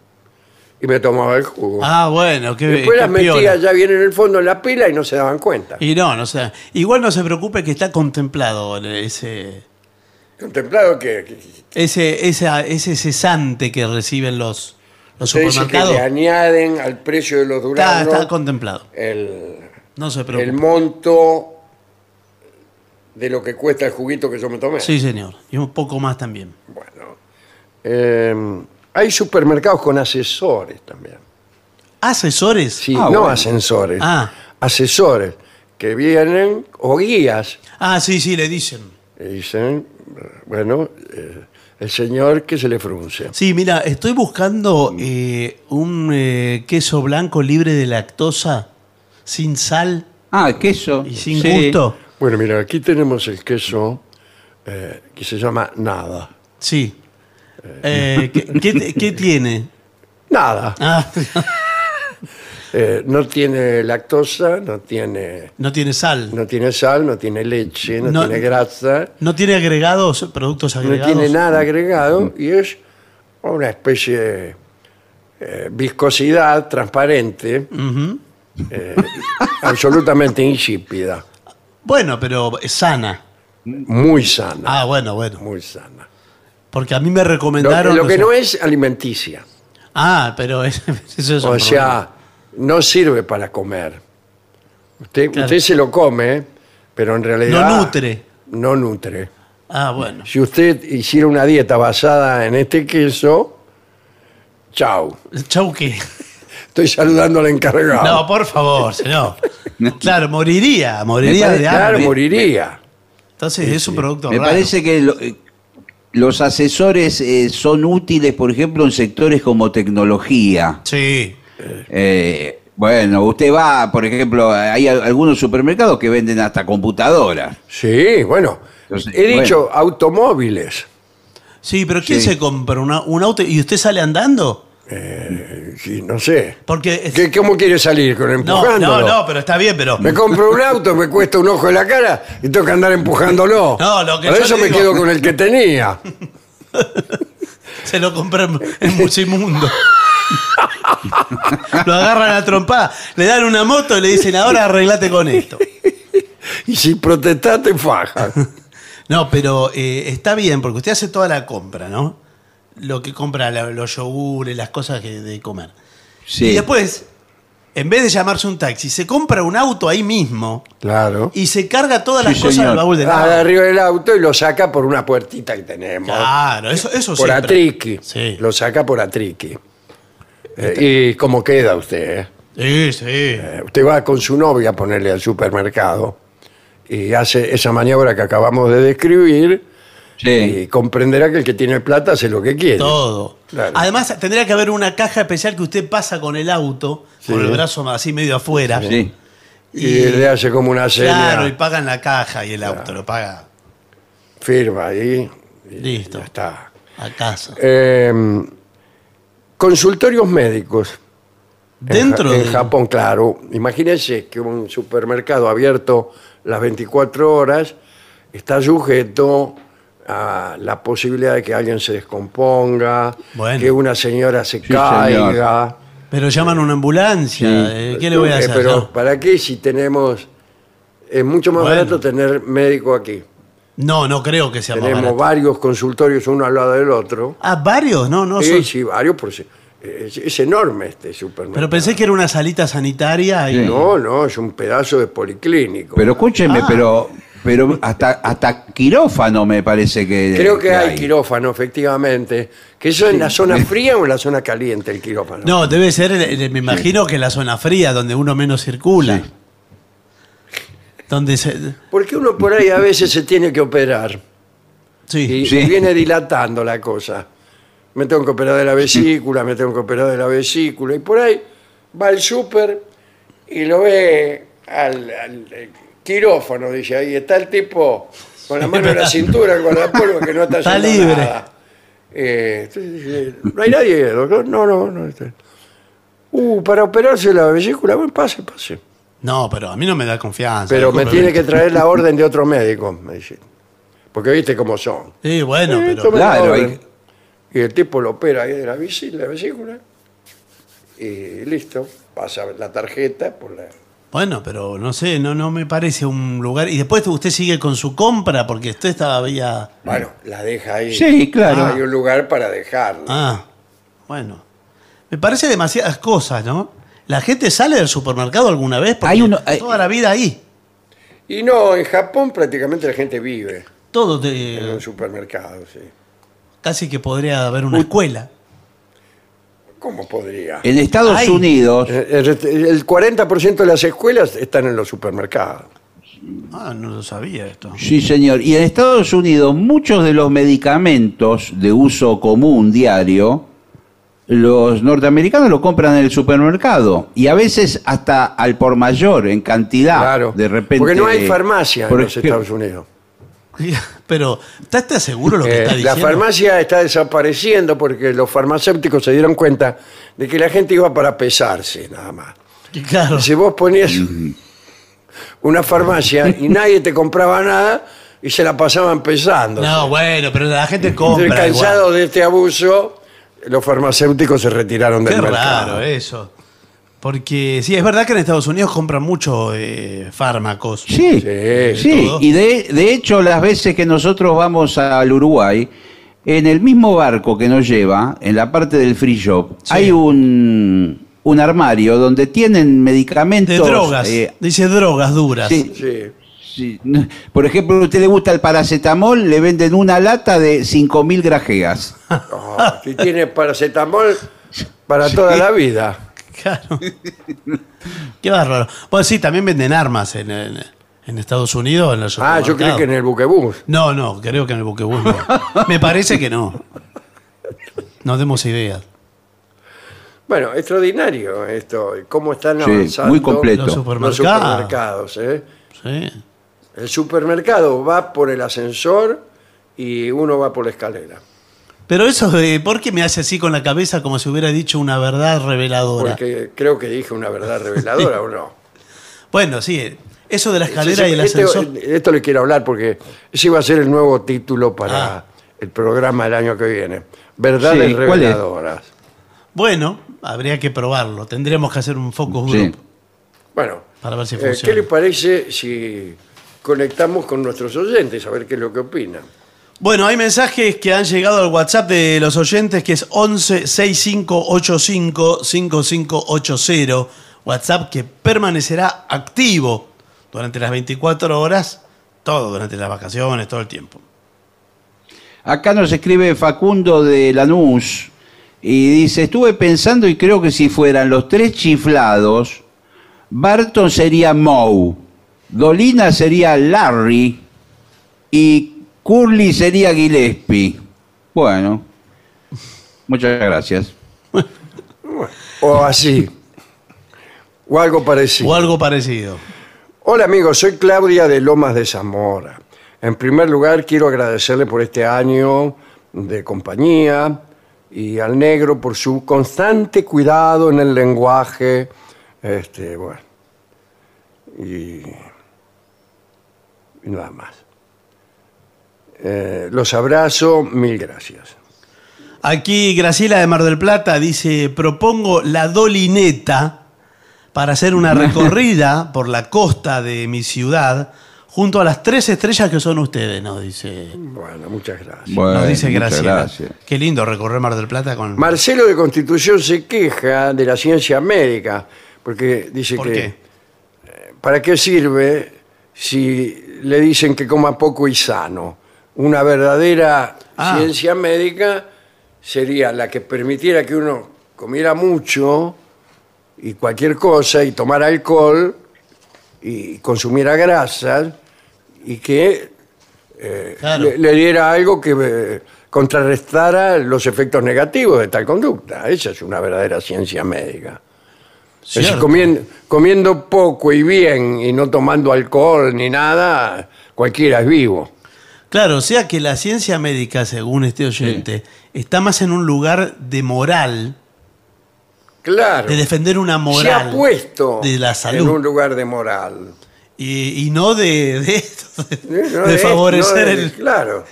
y me tomaba el jugo. Ah, bueno. Qué, Después qué las metía piola. ya bien en el fondo en la pila y no se daban cuenta. Y no, no sé. Igual no se preocupe que está contemplado ese, Contemplado que- ese, esa- ese cesante que reciben los, los se dice que supermercados. le añaden al precio de los Está, duraznos está contemplado. el, No se el preocupe. monto de lo que cuesta el juguito que yo me tomé. Sí, señor. Y un poco más también. Bueno, eh, hay supermercados con asesores también. ¿Asesores? Sí, Ah, no bueno. ascensores. Ah. Asesores que vienen o guías Ah, sí, sí, le dicen. y dicen, bueno, eh, el señor que se le frunce. Sí, mira, estoy buscando eh, un eh, queso blanco libre de lactosa, sin sal Ah, queso. y sin Sí. gusto. Bueno, mira, aquí tenemos el queso eh, que se llama nada. Sí. Eh, ¿qué, qué- qué tiene? Nada. Ah, Eh, no tiene lactosa, no tiene, no tiene sal. no tiene sal, no tiene leche, no, No- tiene grasa, No tiene agregados, productos no agregados. tiene nada agregado y es una especie de eh, viscosidad transparente, eh, absolutamente insípida, Bueno, pero sana. muy sana, Ah, bueno, bueno. muy sana. Porque a mí me recomendaron. lo que no es alimenticia, Ah, pero es- eso es un o problema. sea, no sirve para comer. Usted, Claro. usted se lo come, pero en realidad No nutre. No nutre. Ah, bueno. Si usted hiciera una dieta basada en este queso, chau. Chau, ¿qué? Estoy saludando al encargado. No, por favor, señor. Claro, moriría, moriría de parece- claro, hambre. moriría. Entonces es un producto Me raro. parece que lo- eh, los asesores eh, son útiles, por ejemplo, en sectores como tecnología. Sí. Eh, bueno, usted va, por ejemplo, hay al- algunos supermercados que venden hasta computadoras. Sí, bueno. Entonces, He dicho automóviles. Sí, pero ¿quién Sí. se compra una- un auto y usted sale andando? Eh, no sé. Porque. es- ¿Qué- ¿Cómo quiere salir? ¿Con no, empujándolo? no, no, pero está bien, pero. Me compro un auto, me cuesta un ojo de la cara y tengo que andar empujándolo. No, lo que Por yo eso le me digo- quedo con el que tenía. Se lo compré en, en Musimundo. lo agarran a trompada, le dan una moto y le dicen, ahora arreglate con esto. Y si protestaste, faja. No, pero eh, está bien, porque usted hace toda la compra, ¿no? Lo que compra la- los yogures, las cosas que, de comer. Sí. Y después, en vez de llamarse un taxi, se compra un auto ahí mismo Claro. y se carga todas Sí, las cosas señor. del baúl del Ah, de auto. arriba del auto y lo saca por una puertita que tenemos. Claro, eso, eso por siempre. atriqui. Sí. Lo saca por atriqui. Eh, ¿Y cómo queda usted? eh? Sí, sí. Eh, Usted va con su novia a ponerle al supermercado y hace esa maniobra que acabamos de describir Sí. y comprenderá que el que tiene plata hace lo que quiere. Todo. Claro. Además, tendría que haber una caja especial que usted pasa con el auto, Sí. con el brazo así medio afuera. Sí. Y, le hace como una seña, Claro, y pagan la caja y el auto lo paga firma ahí y Listo. ya está. a casa. Eh, consultorios médicos. En Dentro en, de- Japón, claro. Imagínense que un supermercado abierto las 24 horas está sujeto a la posibilidad de que alguien se descomponga, Bueno. que una señora se Sí, caiga. Pero llaman una ambulancia. Sí. eh, ¿Qué le voy a Eh, hacer? pero No. ¿para qué si tenemos... Es mucho más Bueno. barato tener médico aquí. No, no creo que sea más Tenemos barato. varios consultorios uno al lado del otro. Ah, varios, no, no sí, son- sí, varios. Por, si- es, es enorme este supermercado. Pero pensé que era una salita sanitaria y. Sí. No, no, es un pedazo de policlínico. Pero escúcheme, Ah. pero, pero hasta, hasta quirófano me parece que. Creo que hay quirófano, efectivamente. ¿Que eso en la zona fría o en la zona caliente el quirófano? No, debe ser, eh, me imagino que en la zona fría, donde uno menos circula. Sí. Donde se. Porque uno por ahí a veces se tiene que operar Sí. y, Sí. y viene dilatando la cosa. Me tengo que operar de la vesícula, me tengo que operar de la vesícula. Y por ahí va al súper y lo ve al, al- al quirófano. Dice, ahí está el tipo con la mano en la cintura, el guardapolvo que no está Está haciendo libre. nada. Eh, entonces dice, no hay nadie, doctor. No, no, no. está. Uh, para operarse la vesícula, bueno, pase, pase. No, pero a mí no me da confianza. Pero me discúlpeme. tiene que traer la orden de otro médico, me dice. Porque viste cómo son. Sí, bueno, Eh, pero. tome la Claro, orden. Y el tipo lo opera ahí de la, visi- la vesícula. Y listo. Pasa la tarjeta por la. Bueno, pero no sé, no, no me parece un lugar. Y después usted sigue con su compra porque usted estaba ya. Bueno, la deja ahí. Sí, claro. Hay un lugar para dejarla. Ah, bueno. Me parece demasiadas cosas, ¿no? La gente sale del supermercado alguna vez porque Hay uno- hay- toda la vida ahí. Y no, en Japón prácticamente la gente vive Todo en un supermercado, sí. casi que podría haber una escuela. ¿Cómo podría? En Estados Ay. Unidos, Eh, El el 40% de las escuelas están en los supermercados. Ah, no lo sabía esto. sí señor, y en Estados Unidos muchos de los medicamentos de uso común diario, los norteamericanos lo compran en el supermercado y a veces hasta al por mayor, en cantidad. Claro. De repente. Porque no hay farmacia en los Estados Unidos. Pero, ¿está usted seguro lo que Eh, está la diciendo? farmacia está desapareciendo porque los farmacéuticos se dieron cuenta de que la gente iba para pesarse nada más. Claro. Si vos ponías una farmacia y nadie te compraba nada y se la pasaban pesando. No, bueno, pero la gente compra. igual. de este abuso, los farmacéuticos se retiraron del Qué mercado. raro eso. Porque sí, es verdad que en Estados Unidos compran mucho eh, fármacos. Sí, Sí. Y de, de hecho, las veces que nosotros vamos al Uruguay, en el mismo barco que nos lleva, en la parte del free shop, Sí. hay un, un armario donde tienen medicamentos. De drogas. eh, Dice drogas duras. sí, Sí. sí. Por ejemplo, a usted le gusta el paracetamol, le venden una lata de 5.000 grajeas. Oh, si tiene paracetamol para toda la vida. Claro. Qué bárbaro. Bueno, sí, también venden armas en, en- en Estados Unidos. En los Ah, yo supermercados. que en el buquebús. No, no, creo que en el buquebús no. Me parece que no. No demos ideas. Bueno, extraordinario esto. Cómo están Sí, avanzando muy completo. Los supermercados. ¿eh? Sí. El supermercado va por el ascensor y uno va por la escalera. Pero eso de, ¿por qué me hace así con la cabeza como si hubiera dicho una verdad reveladora? Porque creo que dije una verdad reveladora o no. Bueno, sí, eso de la escalera Sí, y el este- ascensor. esto le quiero hablar porque ese va a ser el nuevo título para Ah. el programa del año que viene. Verdades reveladoras. Bueno, habría que probarlo. Tendremos que hacer un focus Sí. group. Bueno, Para ver si eh, funciona. ¿qué le parece si conectamos con nuestros oyentes a ver qué es lo que opinan? Bueno, hay mensajes que han llegado al WhatsApp de los oyentes que es 11 6585 5580. WhatsApp que permanecerá activo durante las 24 horas, todo durante las vacaciones, todo el tiempo. Acá nos escribe Facundo de Lanús y dice, estuve pensando y creo que si fueran los tres chiflados, Barton sería Moe, Dolina sería Larry y Curly sería Gillespie. Bueno, muchas gracias. O así. o algo parecido. O algo parecido. Hola amigos, soy Claudia de Lomas de Zamora. En primer lugar, quiero agradecerle por este año de compañía y al negro por su constante cuidado en el lenguaje. Este, bueno. Y, y nada más. Eh, los abrazo, mil gracias. Aquí Graciela de Mar del Plata dice, propongo la dolineta para hacer una recorrida por la costa de mi ciudad junto a las tres estrellas que son ustedes, nos dice, Bueno, muchas gracias. Bueno, nos dice Graciela. gracias. Qué lindo recorrer Mar del Plata con... Marcelo de Constitución se queja de la ciencia médica, porque dice ¿Por que qué? eh, ¿para qué sirve si le dicen que coma poco y sano? Una verdadera Ah. ciencia médica sería la que permitiera que uno comiera mucho y cualquier cosa y tomara alcohol y consumiera grasas y que Claro. le, le diera algo que eh, contrarrestara los efectos negativos de tal conducta. Esa es una verdadera ciencia médica. Es decir, Cierto. comiendo, comiendo poco y bien y no tomando alcohol ni nada, cualquiera es vivo. Claro, o sea que la ciencia médica, según este oyente, está más en un lugar de moral, Claro. de defender una Se moral ha puesto de la en un salud lugar de moral. y, y no de, de esto, de, No de es- favorecer no el, Claro.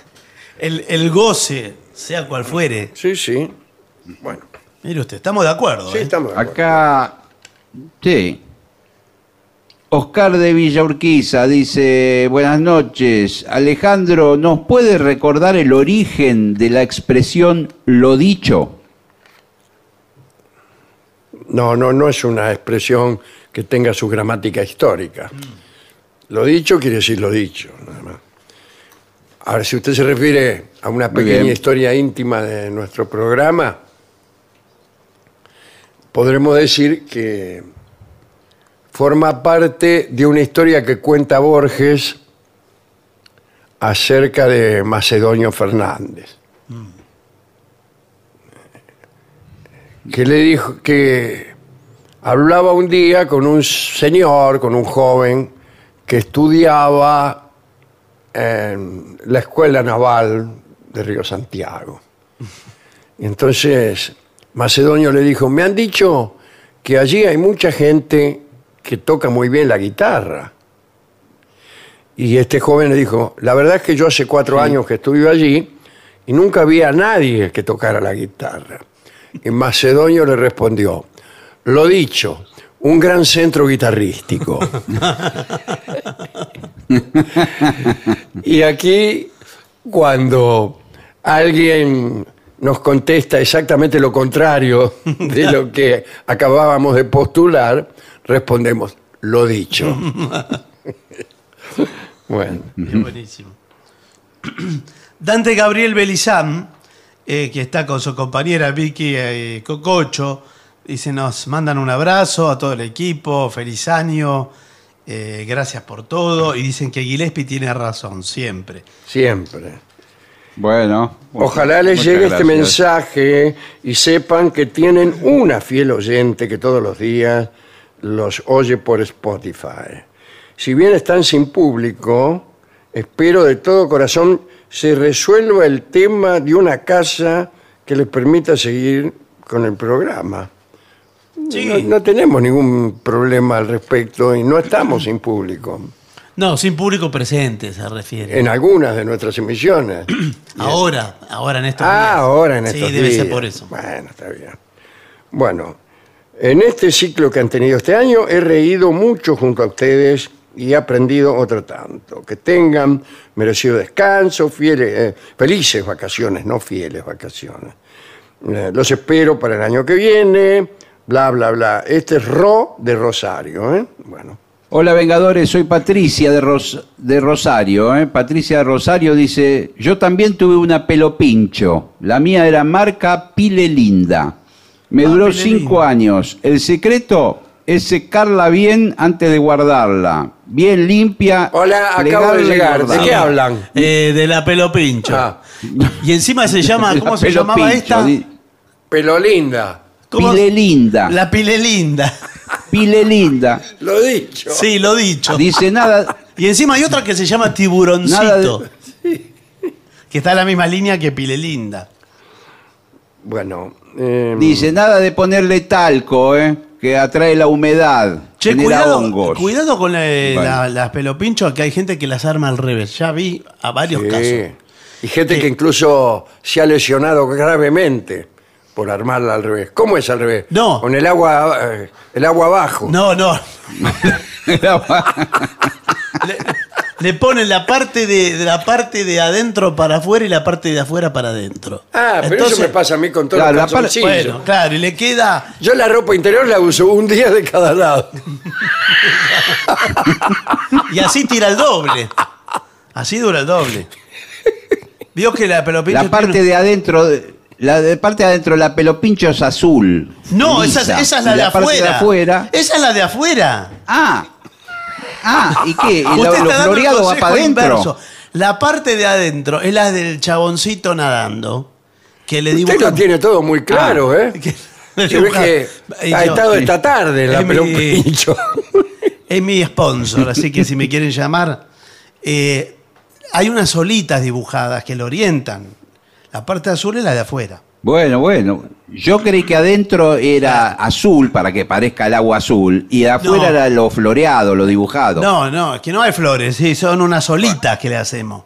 el, el goce, sea cual fuere. Sí, sí. Bueno, Mire usted, estamos de acuerdo. sí, ¿eh? estamos. de acuerdo. Acá, sí. Oscar de Villa Urquiza dice, buenas noches. Alejandro, ¿nos puede recordar el origen de la expresión lo dicho? No, no, no es una expresión que tenga su gramática histórica. Lo dicho quiere decir lo dicho, nada más. Ahora, si usted se refiere a una pequeña historia íntima de nuestro programa, podremos decir que forma parte de una historia que cuenta Borges acerca de Macedonio Fernández. que le dijo que hablaba un día con un señor, con un joven que estudiaba en la Escuela Naval de Río Santiago. Y entonces Macedonio le dijo, me han dicho que allí hay mucha gente que toca muy bien la guitarra. Y este joven le dijo, la verdad es que yo hace cuatro años que estuve allí y nunca vi a nadie que tocara la guitarra. Y Macedonio le respondió, lo dicho, un gran centro guitarrístico. y aquí, cuando alguien nos contesta exactamente lo contrario de lo que acabábamos de postular, respondemos, lo dicho. bueno, Qué buenísimo. Dante Gabriel Belizam, eh, que está con su compañera Vicky eh, Cococho, dice, nos mandan un abrazo a todo el equipo, feliz año, eh, gracias por todo, y dicen que Gillespie tiene razón, siempre. siempre. Bueno. Ojalá les llegue este mensaje y sepan que tienen una fiel oyente que todos los días los oye por Spotify. Si bien están sin público, espero de todo corazón se resuelva el tema de una casa que les permita seguir con el programa. Sí. No, no tenemos ningún problema al respecto y no estamos sin público No, sin público presente se refiere. en algunas de nuestras emisiones. Ahora, ahora en estos Ah, días. ahora en estos Sí, debe ser días. por eso. Bueno, está bien. Bueno, en este ciclo que han tenido este año he reído mucho junto a ustedes y he aprendido otro tanto. Que tengan merecido descanso, fieles, eh, felices vacaciones, no fieles vacaciones. Eh, los espero para el año que viene, bla, bla, bla. Este es Ro de Rosario, ¿eh? Bueno. Hola Vengadores, soy Patricia de, Ros- de Rosario. ¿eh? Patricia de Rosario dice, yo también tuve una pelo pincho. La mía era marca Pile Linda. Me Ah, duró cinco años. El secreto es secarla bien antes de guardarla. Bien limpia. Hola, acabo de llegar. ¿De qué hablan? Eh, de la pelo pincho. Ah. Y encima se llama, ¿cómo se llamaba esta? di- Pelo linda. ¿Cómo? Pile Linda. La pile linda. Pile Linda. Lo dicho. Sí, lo dicho. Dice nada, Y encima hay otra que se llama tiburoncito. De- Que está en la misma línea que pile linda. Bueno. Eh, dice nada de ponerle talco, ¿eh? que atrae la humedad. Che, genera cuidado, hongos. cuidado con la- Bueno. la- las pelopinchos, que hay gente que las arma al revés. Ya vi a varios Sí. casos. Y gente que incluso se ha lesionado gravemente por armarla al revés. ¿Cómo es al revés? No. Con el agua, eh, el agua abajo. No, no. Le, le ponen la parte de, de la parte de adentro para afuera y la parte de afuera para adentro. Ah, pero Entonces, eso me pasa a mí con todos Claro, los calzoncillos. Bueno, claro, y le queda. Yo la ropa interior la uso un día de cada lado. Y así tira el doble. Así dura el doble. Vio que la pelopincho. La parte tiene- de adentro, la de parte de adentro, la pelopincho es azul. No, esa, lisa. esa es la de parte afuera. de afuera. Esa es la de afuera. Ah, ah, ¿y qué? ¿Y Usted lo, está lo floreado va consejo para adentro? inverso. La parte de adentro es la del chaboncito nadando. Que le Usted lo tiene todo muy claro, ¿eh? que que ha estado esta tarde en la Es mi- pelopincho. Es mi sponsor, así que si me quieren llamar. eh, hay unas olitas dibujadas que lo orientan. La parte azul es la de afuera. Bueno, bueno. Yo creí que adentro era azul para que parezca el agua azul y de afuera No. era lo floreado, lo dibujado. No, no, es que no hay flores, sí, son unas olitas que le hacemos.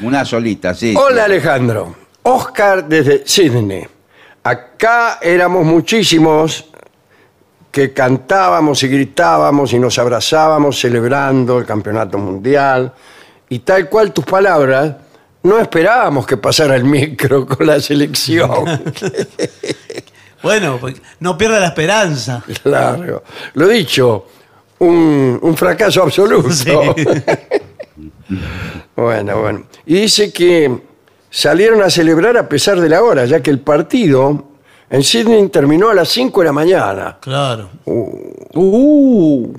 Una solita, sí. Hola Alejandro. Oscar desde Sydney. Acá éramos muchísimos que cantábamos y gritábamos y nos abrazábamos celebrando el campeonato mundial. Y tal cual tus palabras, no esperábamos que pasara el micro con la selección. Bueno, pues, no pierda la esperanza. claro. Lo dicho, un, un fracaso absoluto. Sí. Bueno, bueno. Y dice que salieron a celebrar a pesar de la hora, ya que el partido en Sydney terminó a las 5 de la mañana. Claro. Uh.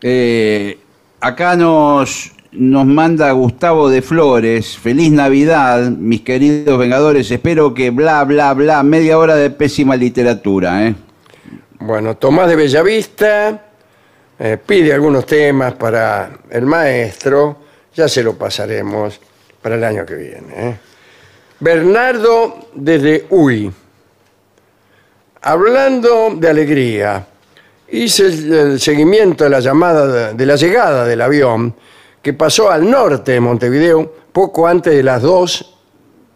Eh, acá nos, nos manda Gustavo de Flores. Feliz Navidad, mis queridos Vengadores. Espero que bla, bla, bla. Media hora de pésima literatura, ¿eh? Bueno, Tomás de Bellavista eh, pide algunos temas para el maestro. ya se lo pasaremos para el año que viene. ¿eh? Bernardo desde Uy. Hablando de alegría, hice el, seguimiento de la llamada de la llegada del avión que pasó al norte de Montevideo poco antes de las 2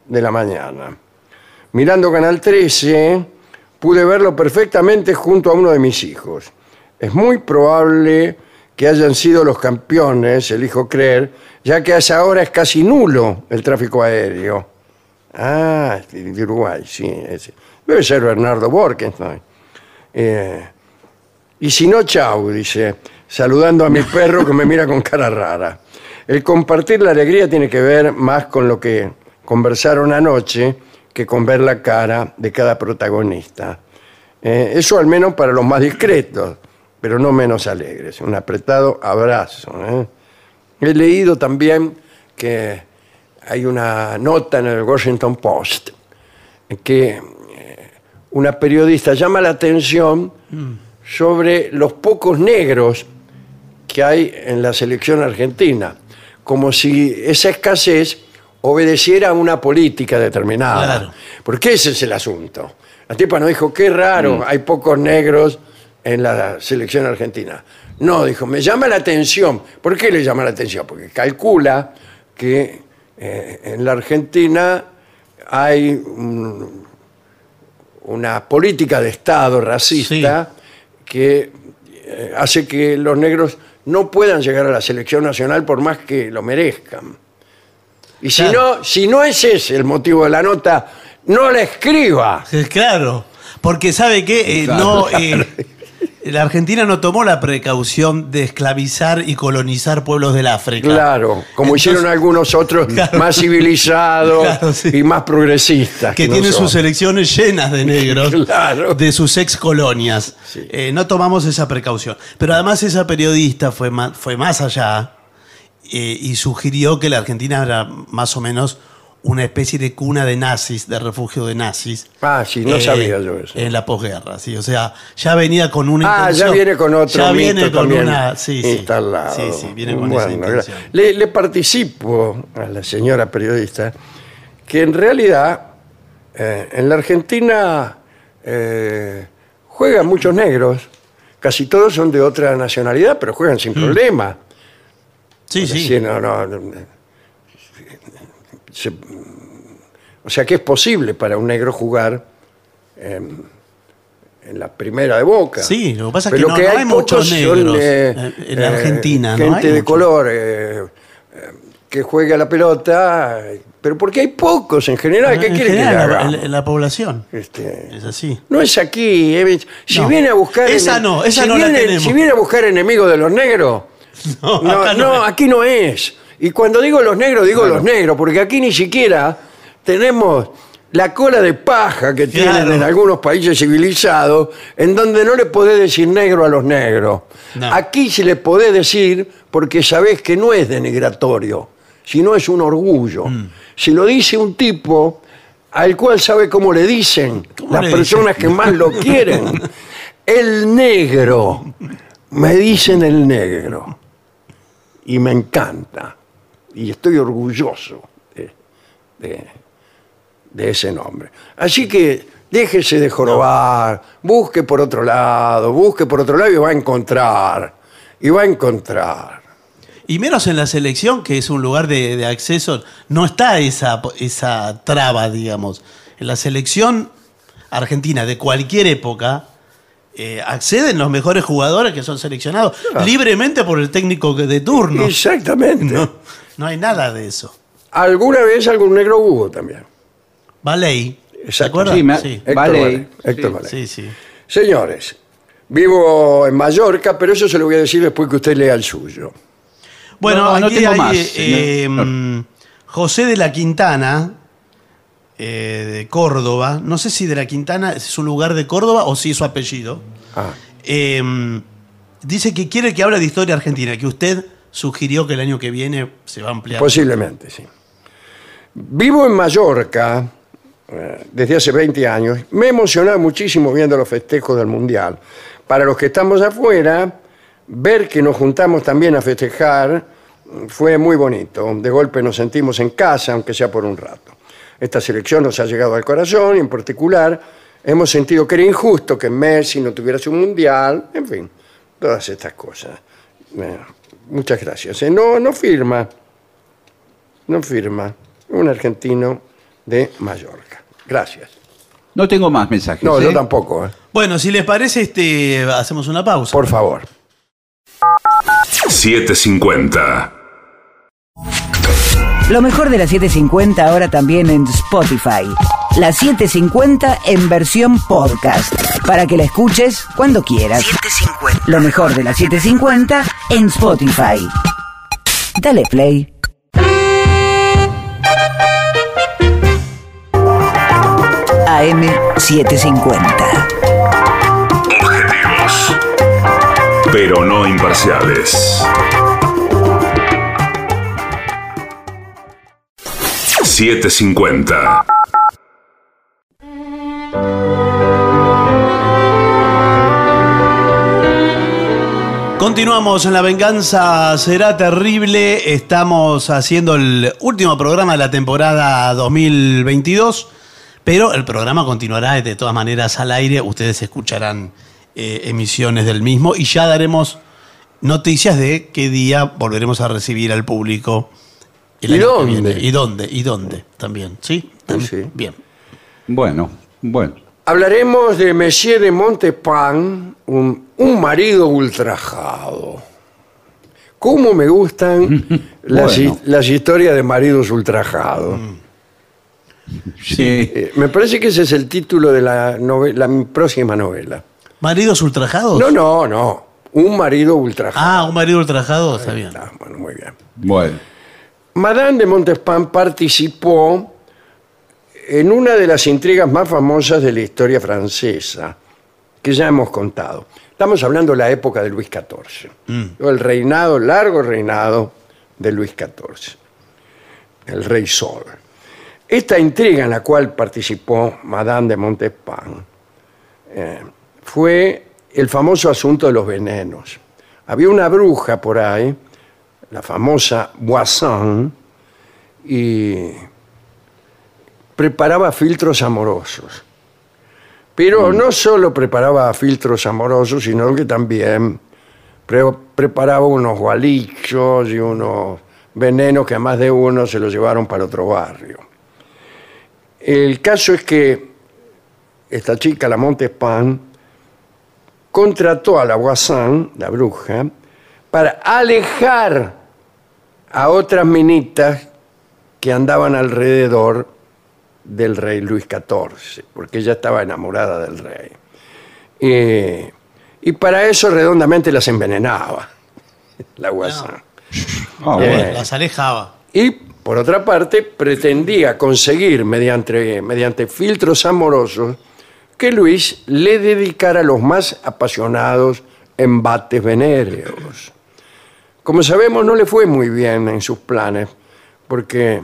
de la mañana. Mirando Canal 13, pude verlo perfectamente junto a uno de mis hijos. Es muy probable que hayan sido los campeones, elijo creer, ya que a esa hora es casi nulo el tráfico aéreo. Ah, de Uruguay, sí. Debe ser Bernardo Borkenstein. Eh, y si no, chau, dice, saludando a mi perro que me mira con cara rara. El compartir la alegría tiene que ver más con lo que conversaron anoche que con ver la cara de cada protagonista. Eh, eso al menos para los más discretos, pero no menos alegres. Un apretado abrazo. ¿eh? He leído también que hay una nota en el Washington Post que eh, una periodista llama la atención sobre los pocos negros que hay en la selección argentina, como si esa escasez obedeciera a una política determinada. Claro. Porque ese es el asunto. La tipa no dijo, qué raro, hay pocos negros en la selección argentina. No, dijo, me llama la atención. ¿Por qué le llama la atención? Porque calcula que eh, en la Argentina hay un- una política de Estado racista que eh, hace que los negros no puedan llegar a la selección nacional por más que lo merezcan. Y si, Claro. no, si no es ese el motivo de la nota, no la escriba. Eh, Claro, porque sabe que no, eh, la Argentina no tomó la precaución de esclavizar y colonizar pueblos del África. Claro, como Entonces, hicieron algunos otros Claro. más civilizados Claro, sí. y más progresistas. que tienen sus elecciones llenas de negros Claro. de sus ex colonias. Sí. Eh, no tomamos esa precaución. Pero además esa periodista fue más, fue más allá eh, y sugirió que la Argentina era más o menos una especie de cuna de nazis, de refugio de nazis. Ah, sí, no eh, sabía yo eso. En la posguerra, sí. O sea, ya venía con una Ah, ya intención- viene con otro ya mito viene con una, sí, sí. instalado. Sí, sí, viene con esa Bueno, intención. Le, le participo a la señora periodista que en realidad eh, en la Argentina eh, juegan muchos negros, casi todos son de otra nacionalidad, pero juegan sin problema. Mm. Sí, sí. Sí, no, no, no, se- o sea que es posible para un negro jugar en, en la primera de Boca. Sí, lo que pasa es Pero que no- no hay muchos pocos son, negros eh, en- en Argentina, no Gente hay de muchos. color eh, eh, que juega la pelota, eh, pero porque hay pocos en general. ¿Qué en quiere que le general, haga? la población. Este, Es así. no es aquí. eh, Si No. viene a buscar. Esa ene- no, esa si no la viene, tenemos. Si viene a buscar enemigos de los negros. No, No, acá no, no es. aquí no es. Y cuando digo los negros, digo los negros, porque aquí ni siquiera tenemos la cola de paja que tienen en algunos países civilizados, en donde no le podés decir negro a los negros. No. Aquí se le podés decir porque sabés que no es denigratorio, sino es un orgullo. Mm. Si lo dice un tipo al cual sabe cómo le dicen ¿Cómo las le personas que más lo quieren. El negro. Me dicen el negro y me encanta. Y estoy orgulloso de, de- de ese nombre. Así que déjese de jorobar, busque por otro lado, busque por otro lado y va a encontrar. Y va a encontrar. Y menos en la selección, que es un lugar de, de acceso, no está esa, esa traba, digamos. En la selección argentina de cualquier época, eh, acceden los mejores jugadores que son seleccionados libremente por el técnico de turno. Exactamente. No, no hay nada de eso. Alguna vez algún negro hubo también. Valey. ¿Se Exacto. acuerdan? Sí, me- Sí. Héctor Vale. Valey, Héctor Sí. Valey. sí, sí. Señores, vivo en Mallorca, pero eso se lo voy a decir después que usted lea el suyo. Bueno, No, no aquí tengo hay más, eh, señor. mm, José de la Quintana, eh, de Córdoba. No sé si de la Quintana es su lugar de Córdoba o si es su apellido. Ah, Eh, dice que quiere que hable de historia argentina, que usted sugirió que el año que viene se va a ampliar. posiblemente, sí. Vivo en Mallorca eh, desde hace 20 años. Me he emocionado muchísimo viendo los festejos del Mundial. Para los que estamos afuera, ver que nos juntamos también a festejar fue muy bonito. De golpe nos sentimos en casa, aunque sea por un rato. Esta selección nos ha llegado al corazón y en particular hemos sentido que era injusto que Messi no tuviera su mundial, en fin, todas estas cosas. Eh, muchas gracias. Eh, no, no firma, no firma. Un argentino de Mallorca. Gracias. No tengo más mensajes. No, ¿eh? yo tampoco. eh. Bueno, si les parece, este, hacemos una pausa. Por favor. 750. Lo mejor de la 750 ahora también en Spotify. La 750 en versión podcast. Para que la escuches cuando quieras. Lo mejor de la 750 en Spotify. Dale play. AM 750. Objetivos. Pero no imparciales. 750. Continuamos en La Venganza Será Terrible. Estamos haciendo el último programa de la temporada 2022, pero el programa continuará de todas maneras al aire. Ustedes escucharán eh, emisiones del mismo y ya daremos noticias de qué día volveremos a recibir al público. el ¿Y año que dónde? viene. ¿Y dónde? ¿Y dónde? También, ¿sí? También. sí. Bien. Bueno, bueno. Hablaremos de Monsieur de Montespan, un, un marido ultrajado. ¿Cómo me gustan las, Bueno. hi- las historias de maridos ultrajados? Sí. Eh, me parece que ese es el título de la, nove- la próxima novela. ¿Maridos ultrajados? No, no, no. Un marido ultrajado. Ah, un marido ultrajado, está bien. Ah, bueno, muy bien. Bueno. Madame de Montespan participó en una de las intrigas más famosas de la historia francesa, que ya hemos contado. Estamos hablando de la época de Luis XIV, el reinado, largo reinado de Luis XIV, el rey Sol. Esta intriga en la cual participó Madame de Montespan eh, fue el famoso asunto de los venenos. Había una bruja por ahí, la famosa Boisson, y preparaba filtros amorosos. Pero no solo preparaba filtros amorosos, sino que también pre- preparaba unos gualichos y unos venenos que a más de uno se los llevaron para otro barrio. El caso es que esta chica, la Montespan, contrató a la Boisson, la bruja, para alejar a otras minitas que andaban alrededor del rey Luis XIV, porque ella estaba enamorada del rey. Eh, y para eso redondamente las envenenaba, la Guasán. Ah, Eh, bueno. Las alejaba. Y por otra parte, pretendía conseguir mediante, mediante filtros amorosos que Luis le dedicara los más apasionados embates venéreos. Como sabemos, no le fue muy bien en sus planes, porque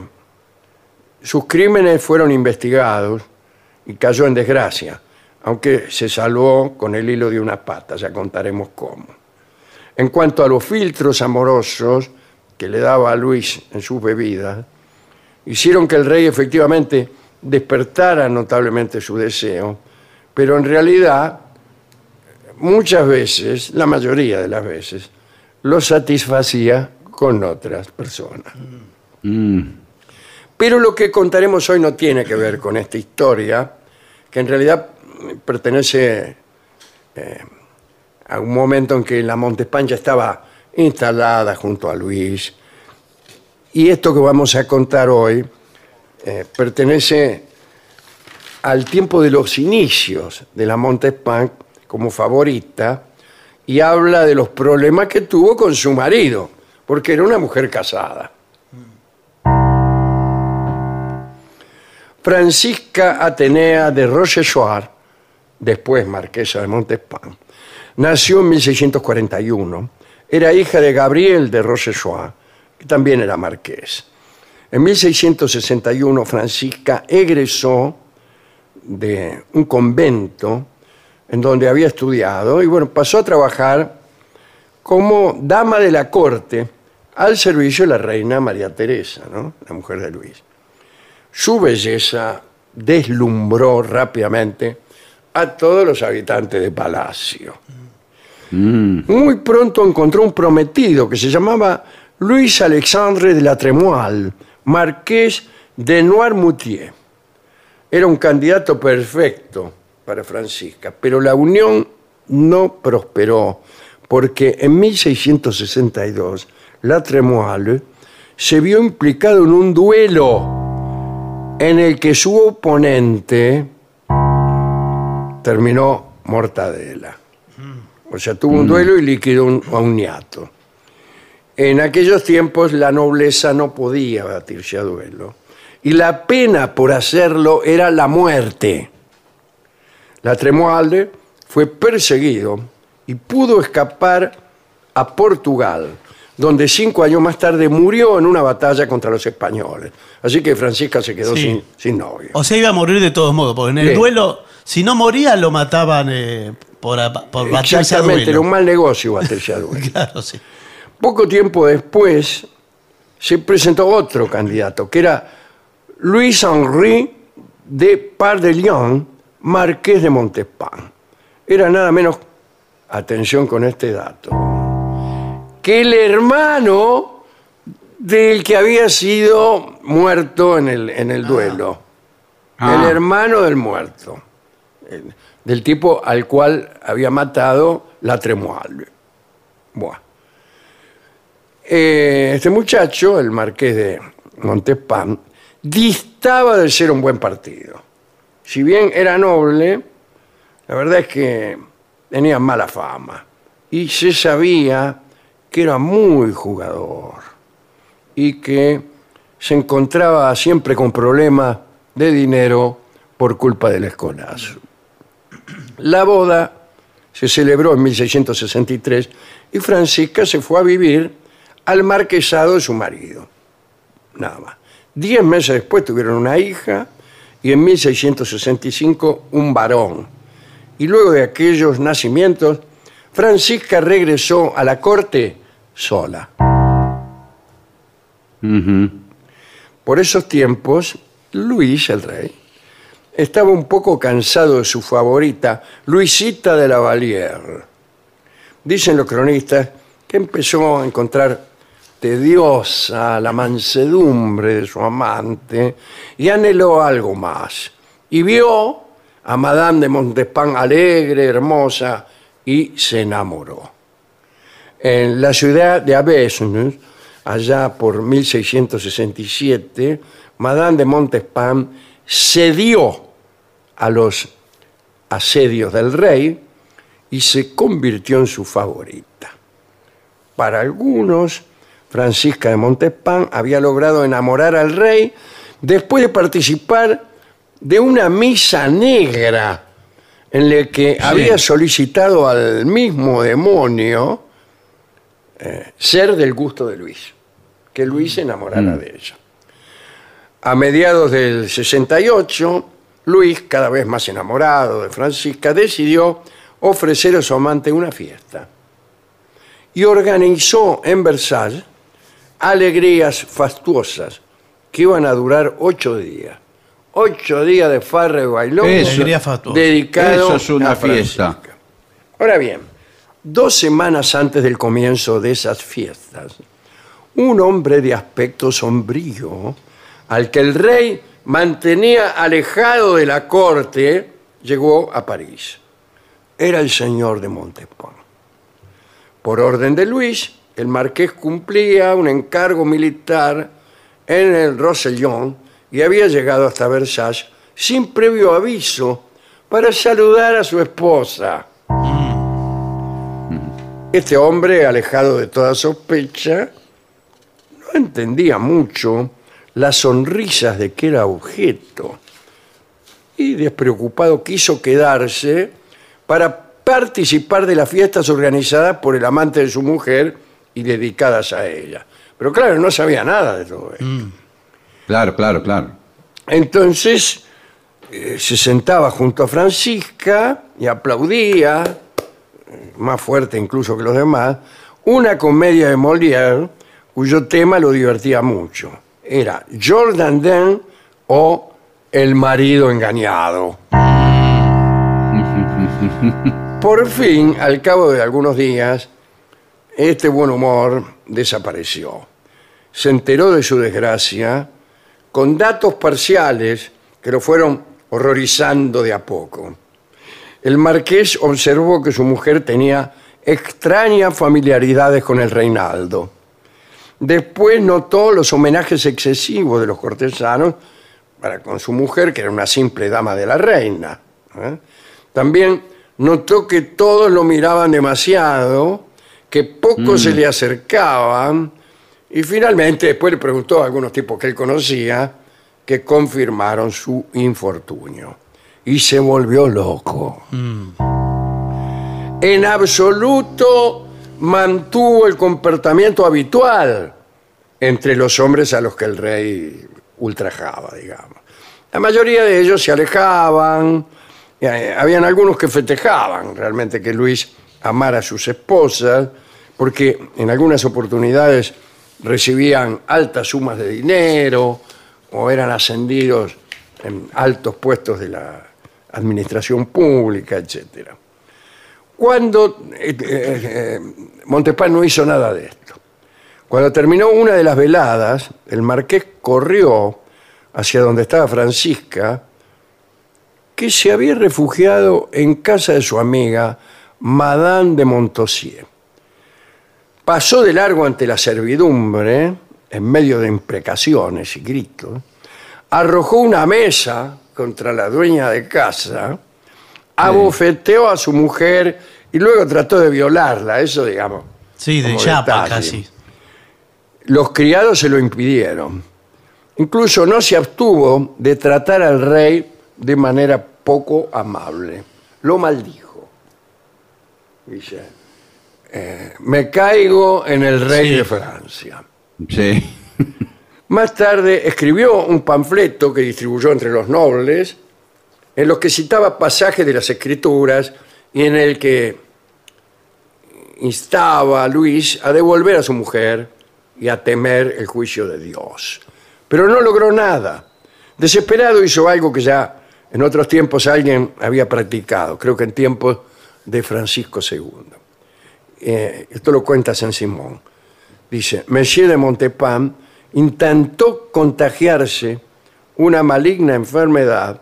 sus crímenes fueron investigados y cayó en desgracia, aunque se salvó con el hilo de una pata, ya contaremos cómo. En cuanto a los filtros amorosos que le daba a Luis en sus bebidas, hicieron que el rey efectivamente despertara notablemente su deseo, pero en realidad muchas veces, la mayoría de las veces, lo satisfacía con otras personas. Pero lo que contaremos hoy no tiene que ver con esta historia, que en realidad pertenece eh, a un momento en que la Montespan ya estaba instalada junto a Luis. Y esto que vamos a contar hoy eh, pertenece al tiempo de los inicios de la Montespan como favorita y habla de los problemas que tuvo con su marido, porque era una mujer casada. Francisca Atenea de Rochechouart, después marquesa de Montespan, nació en 1641. Era hija de Gabriel de Rochechouart, que también era marqués. En 1661 Francisca egresó de un convento en donde había estudiado y bueno, pasó a trabajar como dama de la corte al servicio de la reina María Teresa, ¿no? la mujer de Luis. Su belleza deslumbró rápidamente a todos los habitantes de palacio. Muy pronto encontró un prometido que se llamaba Luis Alexandre de la Tremoille, marqués de Noirmoutier. Era un candidato perfecto para Francisca, pero la unión no prosperó porque en 1662 la Tremoille se vio implicado en un duelo en el que su oponente terminó mortadela. O sea, tuvo un duelo y liquidó un- a un niato. En aquellos tiempos la nobleza no podía batirse a duelo. Y la pena por hacerlo era la muerte. La Tremoille fue perseguido y pudo escapar a Portugal, donde cinco años más tarde murió en una batalla contra los españoles. Así que Francisca se quedó Sí. sin, sin novio. O sea, iba a morir de todos modos, porque en el Sí. duelo, si no moría, lo mataban eh, por, a- por batirse a Exactamente, era duelo. un mal negocio batirse a duelo. Claro, sí. Poco tiempo después se presentó otro candidato, que era Luis Henri de Par de Lyon, marqués de Montespan. Era nada menos, atención con este dato, que el hermano del que había sido muerto en el, en el duelo. Ah. El hermano del muerto. El- del tipo al cual había matado la Tremoille. Buah. Eh, este muchacho, el marqués de Montespan, distaba de ser un buen partido. Si bien era noble, la verdad es que tenía mala fama. Y se sabía que era muy jugador y que se encontraba siempre con problemas de dinero por culpa del escolazo. La boda se celebró en 1663 y Francisca se fue a vivir al marquesado de su marido. Nada más. Diez meses después tuvieron una hija y en 1665 un varón. Y luego de aquellos nacimientos, Francisca regresó a la corte sola. Por esos tiempos, Luis, el rey, estaba un poco cansado de su favorita, Luisita de la Vallière. Dicen los cronistas que empezó a encontrar tediosa la mansedumbre de su amante y anheló algo más. Y vio a Madame de Montespan alegre, hermosa, y se enamoró. En la ciudad de Avesnes, allá por 1667, Madame de Montespan cedió a los asedios del rey y se convirtió en su favorita. Para algunos, Francisca de Montespan había logrado enamorar al rey después de participar de una misa negra en la que había solicitado al mismo demonio eh, ser del gusto de Luis, que Luis se enamorara de ella. A mediados del 68, Luis, cada vez más enamorado de Francisca, decidió ofrecer a su amante una fiesta y organizó en Versalles alegrías fastuosas que iban a durar ocho días. Ocho días de farra y bailón Eso. Dedicado Eso es una a Francisca. fiesta. Ahora bien, dos semanas antes del comienzo de esas fiestas, un hombre de aspecto sombrío, al que el rey mantenía alejado de la corte, llegó a París. Era el señor de Montespan. Por orden de Luis, el marqués cumplía un encargo militar en el Rosellón y había llegado hasta Versalles sin previo aviso para saludar a su esposa. Este hombre, alejado de toda sospecha, no entendía mucho las sonrisas de que era objeto y despreocupado quiso quedarse para participar de las fiestas organizadas por el amante de su mujer y dedicadas a ella. Pero claro, no sabía nada de todo esto. Claro, claro, claro. Entonces eh, se sentaba junto a Francisca y aplaudía, eh, más fuerte incluso que los demás, una comedia de Molière cuyo tema lo divertía mucho. Era Jordan Den o El marido engañado. Por fin, al cabo de algunos días, este buen humor desapareció. Se enteró de su desgracia con datos parciales que lo fueron horrorizando de a poco. El marqués observó que su mujer tenía extrañas familiaridades con el reinaldo. Después notó los homenajes excesivos de los cortesanos para con su mujer, que era una simple dama de la reina. ¿eh? También notó que todos lo miraban demasiado, que pocos se le acercaban, y finalmente después le preguntó a algunos tipos que él conocía que confirmaron su infortunio. Y se volvió loco. En absoluto mantuvo el comportamiento habitual entre los hombres a los que el rey ultrajaba, digamos. La mayoría de ellos se alejaban, eh, habían algunos que festejaban realmente que Luis amara a sus esposas, porque en algunas oportunidades recibían altas sumas de dinero o eran ascendidos en altos puestos de la administración pública, etc. Cuando eh, eh, no hizo nada de esto. Cuando terminó una de las veladas, el marqués corrió hacia donde estaba Francisca, que se había refugiado en casa de su amiga, Madame de Montosier. Pasó de largo ante la servidumbre, en medio de imprecaciones y gritos, arrojó una mesa contra la dueña de casa, abofeteó a su mujer y luego trató de violarla, eso digamos. Sí, de como chapa detalle. casi. Los criados se lo impidieron. Incluso no se abstuvo de tratar al rey de manera poco amable. Lo maldijo. Dice, eh, me caigo en el rey de Francia. Sí. Más tarde escribió un panfleto que distribuyó entre los nobles, en los que citaba pasajes de las escrituras y en el que instaba a Luis a devolver a su mujer y a temer el juicio de Dios. Pero no logró nada. Desesperado hizo algo que ya en otros tiempos alguien había practicado, creo que en tiempos de Francisco II. Eh, esto lo cuenta Saint-Simon. Dice, Monsieur de Montespan intentó contagiarse una maligna enfermedad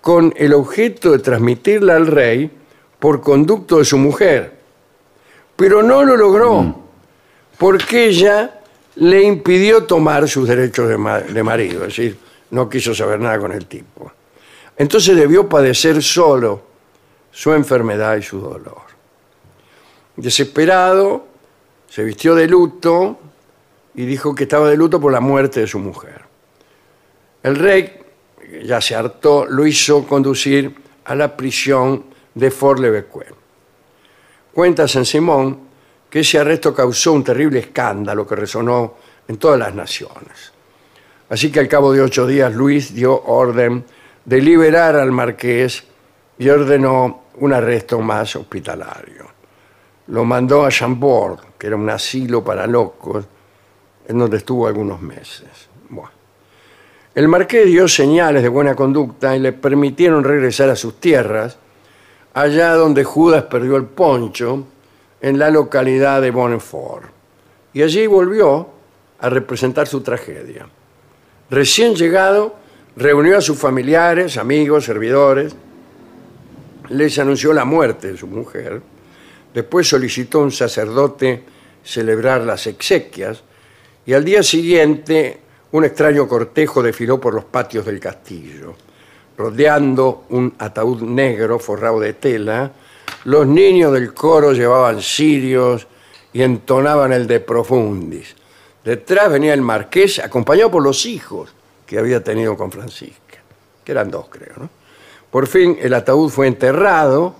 con el objeto de transmitirla al rey por conducto de su mujer. Pero no lo logró, porque ella le impidió tomar sus derechos de, ma- de marido, es decir, no quiso saber nada con el tipo. Entonces debió padecer solo su enfermedad y su dolor. Desesperado, se vistió de luto y dijo que estaba de luto por la muerte de su mujer. El rey, ya se hartó, lo hizo conducir a la prisión de Fort-le-Beauquet. Cuenta Saint-Simon que ese arresto causó un terrible escándalo que resonó en todas las naciones. Así que al cabo de ocho días Luis dio orden de liberar al marqués y ordenó un arresto más hospitalario. Lo mandó a Chambord, que era un asilo para locos, en donde estuvo algunos meses. El marqués dio señales de buena conducta y le permitieron regresar a sus tierras, allá donde Judas perdió el poncho, en la localidad de Bonnefort. Y allí volvió a representar su tragedia. Recién llegado, reunió a sus familiares, amigos, servidores, les anunció la muerte de su mujer, después solicitó un sacerdote celebrar las exequias y al día siguiente un extraño cortejo desfiló por los patios del castillo. Rodeando un ataúd negro forrado de tela, los niños del coro llevaban cirios y entonaban el de profundis. Detrás venía el marqués, acompañado por los hijos que había tenido con Francisca, que eran dos, creo. ¿no? Por fin el ataúd fue enterrado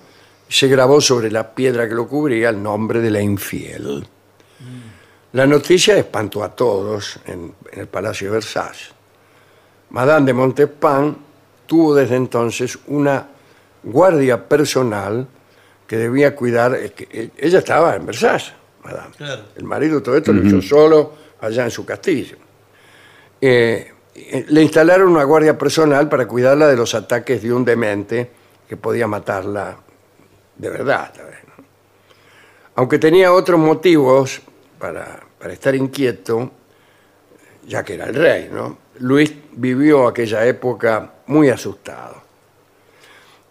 se grabó sobre la piedra que lo cubría el nombre de la infiel. La noticia espantó a todos en, en el Palacio de Versalles. Madame de Montespan tuvo desde entonces una guardia personal que debía cuidar. es que e- ella estaba en Versalles, Madame. Claro. El marido todo esto lo hizo solo allá en su castillo. Eh, eh, le instalaron una guardia personal para cuidarla de los ataques de un demente que podía matarla de verdad. tal vez. Aunque tenía otros motivos para, para estar inquieto, ya que era el rey, ¿no? Luis vivió aquella época muy asustado.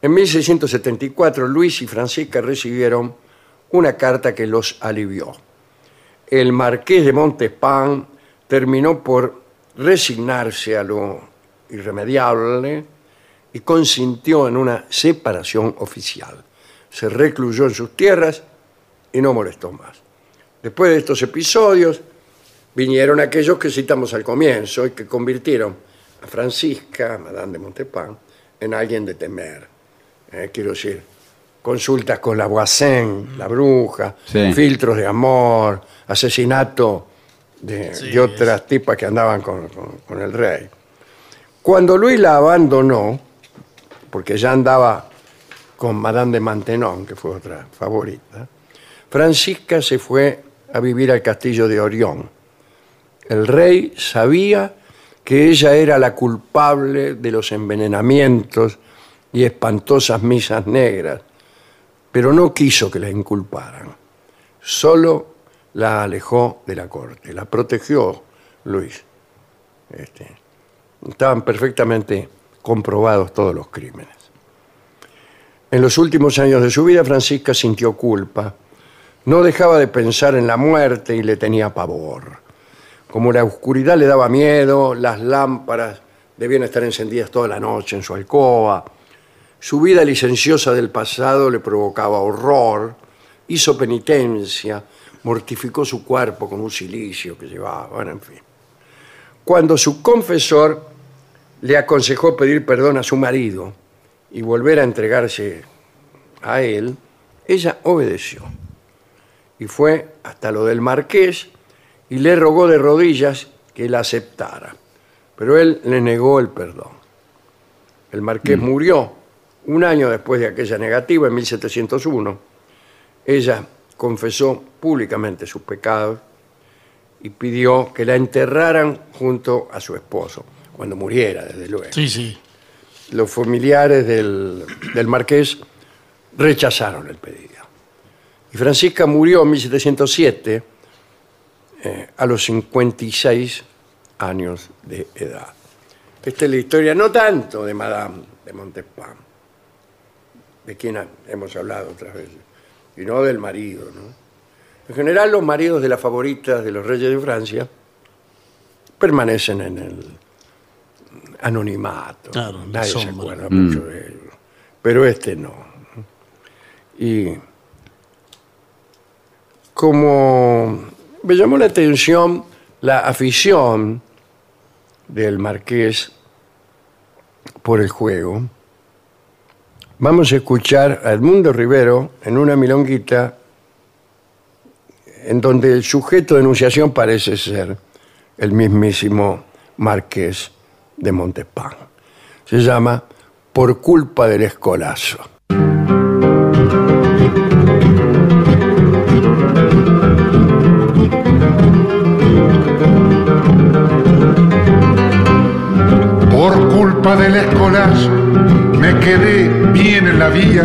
En 1674, Luis y Francisca recibieron una carta que los alivió. El marqués de Montespan terminó por resignarse a lo irremediable y consintió en una separación oficial. Se recluyó en sus tierras y no molestó más. Después de estos episodios, vinieron aquellos que citamos al comienzo y que convirtieron a Francisca, Madame de Montespan, en alguien de temer. Eh, quiero decir, consultas con la Voisin, la bruja, Sí. filtros de amor, asesinato de, Sí, de otras tipas que andaban con, con- con el rey. Cuando Luis la abandonó, porque ya andaba con Madame de Mantenon, que fue otra favorita, Francisca se fue a vivir al castillo de Orión. El rey sabía que ella era la culpable de los envenenamientos y espantosas misas negras, pero no quiso que la inculparan. Solo la alejó de la corte, la protegió Luis. Este, estaban perfectamente comprobados todos los crímenes. En los últimos años de su vida, Francisca sintió culpa. No dejaba de pensar en la muerte y le tenía pavor. Como la oscuridad le daba miedo, las lámparas debían estar encendidas toda la noche en su alcoba. Su vida licenciosa del pasado le provocaba horror, hizo penitencia, mortificó su cuerpo con un silicio que llevaba, bueno, en fin. Cuando su confesor le aconsejó pedir perdón a su marido y volver a entregarse a él, ella obedeció y fue hasta lo del marqués y le rogó de rodillas que la aceptara. Pero él le negó el perdón. El marqués murió un año después de aquella negativa, en 1701. Ella confesó públicamente sus pecados y pidió que la enterraran junto a su esposo, cuando muriera, desde luego Sí, sí. Los familiares del, del marqués rechazaron el pedido. Y Francisca murió en 1707 eh, a los 56 años de edad. Esta es la historia, no tanto de Madame de Montespan, de quien hemos hablado otras veces, sino del marido. ¿no? En general, los maridos de las favoritas de los reyes de Francia permanecen en el anonimato. Claro, en la Nadie se sombra. acuerda mucho de ellos. Pero este no. Y como me llamó la atención la afición del marqués por el juego, vamos a escuchar a Edmundo Rivero en una milonguita en donde el sujeto de enunciación parece ser el mismísimo marqués de Montespan. Se llama Por culpa del escolazo. Por culpa del escolazo me quedé bien en la vía.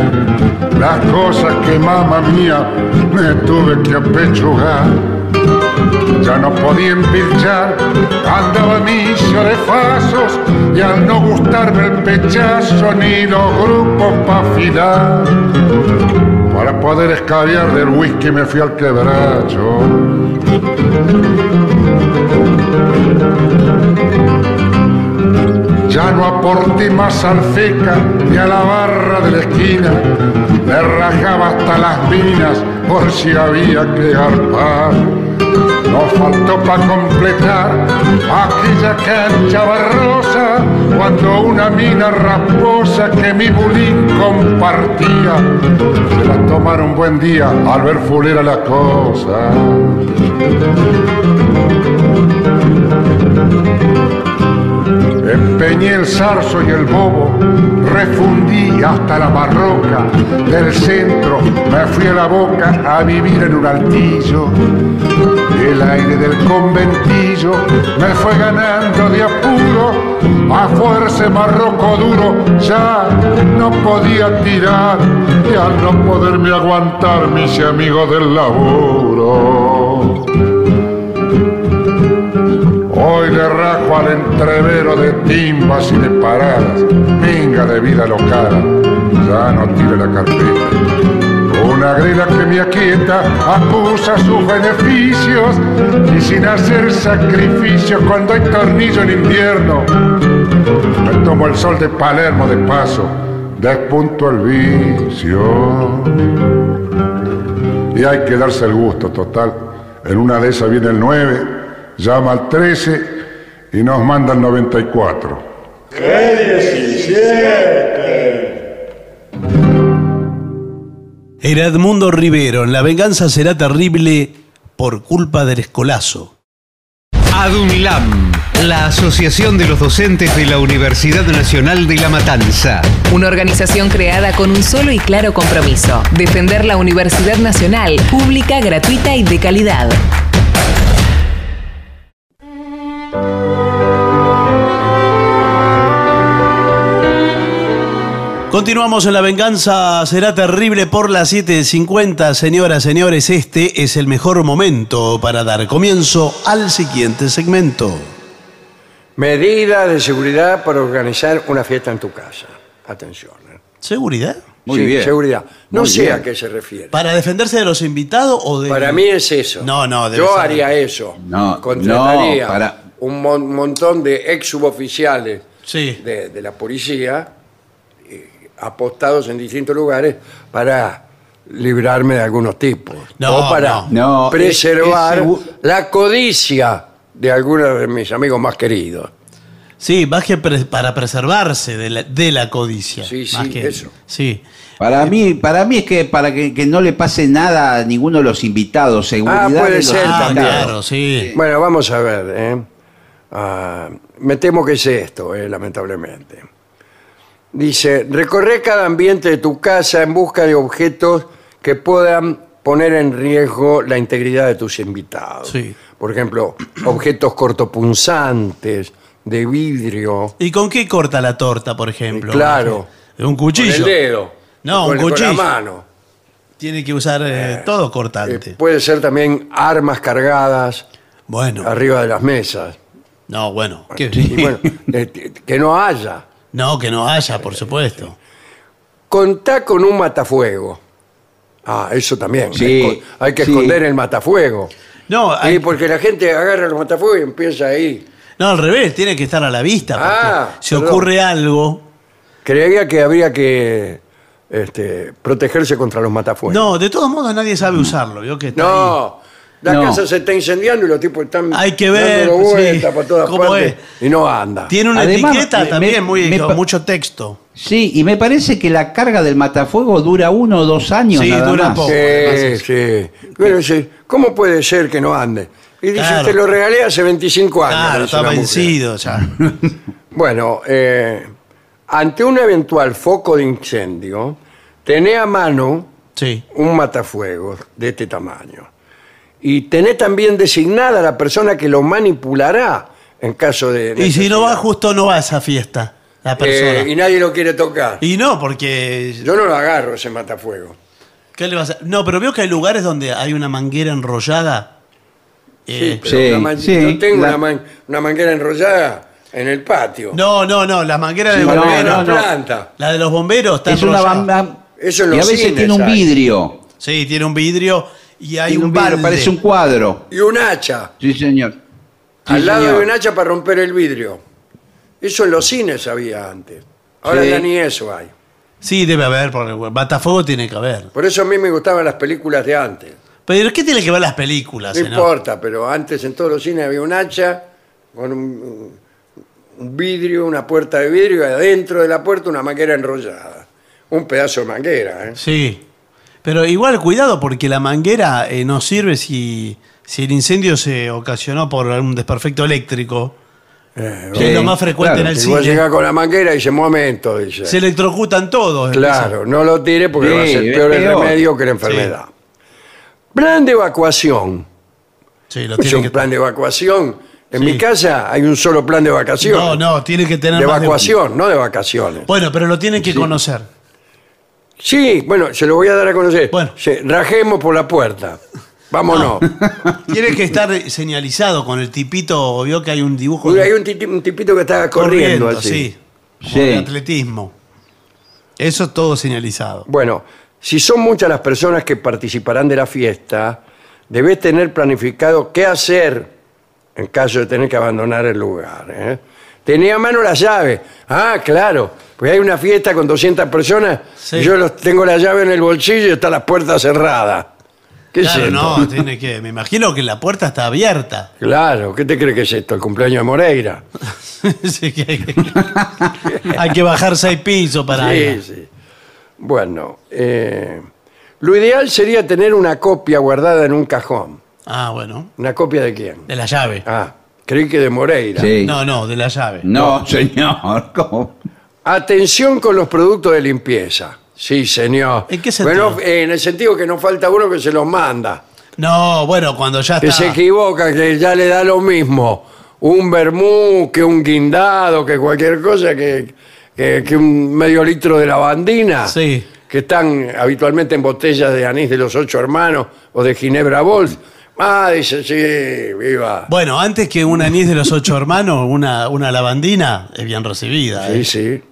Las cosas que mamá mía me tuve que apechugar. Ya no podía empilchar, andaba misa de fasos y al no gustarme el pechazo ni los grupos pa' afilar. Para poder escabiar del whisky me fui al quebracho. Ya no aporté más al feca ni a la barra de la esquina. Me rajaba hasta las minas por si había que garpar. No faltó para completar aquella cancha barrosa cuando una mina rasposa que mi bulín compartía se la tomaron buen día al ver fulera la cosa. Empeñé el zarzo y el bobo, refundí hasta la barroca, del centro me fui a la boca a vivir en un altillo. El aire del conventillo me fue ganando de apuro, a fuerza marroco duro ya no podía tirar y al no poderme aguantar mis amigos del laburo. Hoy le rajo al entrevero de timbas y de paradas, minga de vida local, ya no tire la carpeta. Una grela que me aquieta acusa sus beneficios y sin hacer sacrificios cuando hay tornillo en invierno. Me tomo el sol de Palermo de paso, despunto el vicio. Y hay que darse el gusto total. En una de esas viene el 9, llama al 13 y nos manda el 94. Era Edmundo Rivero. La venganza será terrible por culpa del escolazo. ADUNLAM, la Asociación de los Docentes de la Universidad Nacional de La Matanza. Una organización creada con un solo y claro compromiso, defender la Universidad Nacional, pública, gratuita y de calidad. Continuamos en La Venganza Será Terrible por las 7.50. Señoras, señores, este es el mejor momento para dar comienzo al siguiente segmento. Medida de seguridad para organizar una fiesta en tu casa. Atención. ¿eh? ¿Seguridad? Muy Sí, bien. Seguridad. No Muy sé bien. a qué se refiere. ¿Para defenderse de los invitados o de.? Para mí es eso. No, no, debe Yo ser- haría eso. No, Contrataría no, para- un mon- montón de ex suboficiales Sí. de, de la policía apostados en distintos lugares para librarme de algunos tipos. No, o para no. No, preservar es- es segu- la codicia de algunos de mis amigos más queridos. Sí, más que pre- para preservarse de la, de la codicia. Sí, sí, más que- eso. Sí. Para mí, para mí es que para que, que no le pase nada a ninguno de los invitados, seguridad. Ah, puede ser Ah, también. claro, sí. Bueno, vamos a ver. ¿eh? Ah, me temo que es esto, eh, lamentablemente. Dice, recorre cada ambiente de tu casa en busca de objetos que puedan poner en riesgo la integridad de tus invitados. Sí. Por ejemplo, objetos cortopunzantes, de vidrio, ¿Y con qué corta la torta, por ejemplo? Claro. ¿De un con cuchillo? el dedo. No, con, un con cuchillo. la mano. Tiene que usar eh, todo Eh, cortante. puede ser también armas cargadas bueno, arriba de las mesas. no, bueno. Y bueno, eh, que no haya. No, que no haya, por supuesto. Contá con un matafuego. Ah, eso también. Sí, Hay que- sí. esconder el matafuego. No, hay- Sí, porque la gente agarra los matafuegos y empieza ahí. no, al revés, tiene que estar a la vista. porque Ah, si perdón. ocurre algo. Creía que habría que este, protegerse contra los matafuegos. No, de todos modos nadie sabe usarlo. ¿vio? Que está ahí. La No. casa se está incendiando y los tipos están Hay que ver, dándolo sí, vueltas por todas cómo partes es. y no anda. Tiene una Además, etiqueta me- también me- muy, me con mucho texto. Sí, y me parece que la carga del matafuego dura uno o dos años. Sí, nada dura más. poco. Sí, sí. Pero dice, ¿cómo puede ser que no ande? Y dice, Claro. te lo regalé hace 25 años. Claro, dice está la mujer. vencido ya. Bueno, eh, ante un eventual foco de incendio, tené a mano Sí. un matafuegos de este tamaño. Y tené también designada a la persona que lo manipulará en caso de. Y si no va justo, no va a esa fiesta, la persona. Eh, y nadie lo quiere tocar. y no, porque. Yo no lo agarro ese matafuego. ¿Qué le va a hacer? No, pero veo que hay lugares donde hay una manguera enrollada. Eh, Sí, pero sí, una man- sí, yo tengo la- una, man- una manguera enrollada en el patio. No, no, no, la manguera de Sí, no, no, bomberos. no, planta. La de los bomberos está Es una enrollada. banda. Eso y a veces cines tiene un vidrio. Sí, tiene un vidrio y hay Tiene un, vidrio, balde. parece un cuadro. Y un hacha. Sí, señor. Sí, al lado señor. de un hacha para romper el vidrio. Eso en los cines había antes. Ahora Sí. ya ni eso hay. Sí, debe haber, porque bueno, matafuego tiene que haber. Por eso a mí me gustaban las películas de antes. Pero ¿qué tiene que ver las películas? No importa, pero antes en todos los cines había un hacha con un, un vidrio, una puerta de vidrio y adentro de la puerta una manguera enrollada. Un pedazo de manguera, ¿eh? Sí. Pero igual cuidado porque la manguera eh, no sirve si, si el incendio se ocasionó por un desperfecto eléctrico. que es lo más frecuente claro. en el vos cine. llegás con la manguera y dice, momento, dice. Se electrocutan todos. Claro, no lo tire porque Sí, va a ser peor el remedio que la enfermedad. Plan de evacuación. Sí, lo Es tiene un que plan de evacuación. En Sí. mi casa hay un solo plan de evacuación. No, no, tiene que tener de más evacuación, no de vacaciones. Bueno, pero lo tienen que conocer. Sí, bueno, se lo voy a dar a conocer. Bueno. Se- rajemos por la puerta. Vámonos. Tiene que estar señalizado con el tipito. Vio que hay un dibujo Uy, de- hay un, titi- un tipito que está corriendo, así. sí. Sí. De atletismo. Eso todo señalizado. Bueno, si son muchas las personas que participarán de la fiesta, debes tener planificado qué hacer en caso de tener que abandonar el lugar. ¿eh? Tenía a mano la llave. Ah, claro, porque hay una fiesta con 200 personas Sí. y yo los, tengo la llave en el bolsillo y está la puerta cerrada. ¿Qué es Claro, esto? no, tiene que. Me imagino que la puerta está abierta. Claro, ¿qué te crees que es esto? ¿El cumpleaños de Moreira? Sí, que hay, que, hay que bajar seis pisos para. Sí, sí. Bueno, eh, lo ideal sería tener una copia guardada en un cajón. Ah, bueno. ¿Una copia de quién? De la llave. Ah, creí que de Moreira. Sí. No, no, de la llave. No, señor. ¿Cómo? Atención con los productos de limpieza. Sí, señor. ¿En qué sentido? Bueno, en el sentido que no falta uno que se los manda. No, bueno, cuando ya Que está. se equivoca, que ya le da lo mismo. Un vermú, que un guindado, que cualquier cosa, que, que, que un medio litro de lavandina. Sí. Que están habitualmente en botellas de anís de los ocho hermanos o de Ginebra Bols. Ah, dice, sí, viva. Bueno, antes que un anís de los ocho hermanos, una, una lavandina es bien recibida. Sí, ¿eh? sí.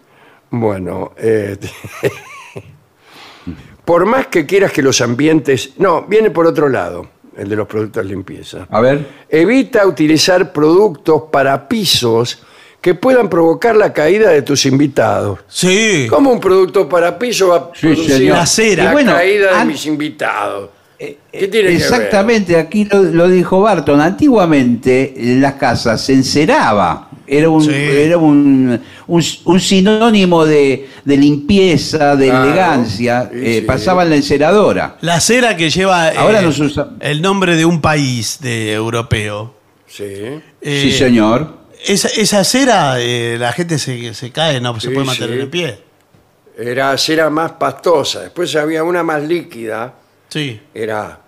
Bueno, eh, por más que quieras que los ambientes... No, viene por otro lado, el de los productos de limpieza. A ver. Evita utilizar productos para pisos que puedan provocar la caída de tus invitados. Sí. ¿Cómo un producto para piso va a Sí, producir. La cera. la bueno, caída de an- mis invitados? ¿Qué tiene que ver? Exactamente, aquí lo, lo dijo Barton. Antiguamente en las casas se enceraba. Era un, Sí. era un, un, un sinónimo de, de limpieza, de Claro. elegancia. Sí, Eh, sí. Pasaba en la enceradora. La cera que lleva eh, Ahora no se usa. el nombre de un país de europeo. Sí. Eh, sí, señor. Esa, esa cera, eh, la gente se, se cae, no se Sí, puede mantener sí. en pie. Era cera más pastosa. Después había una más líquida. Sí. Era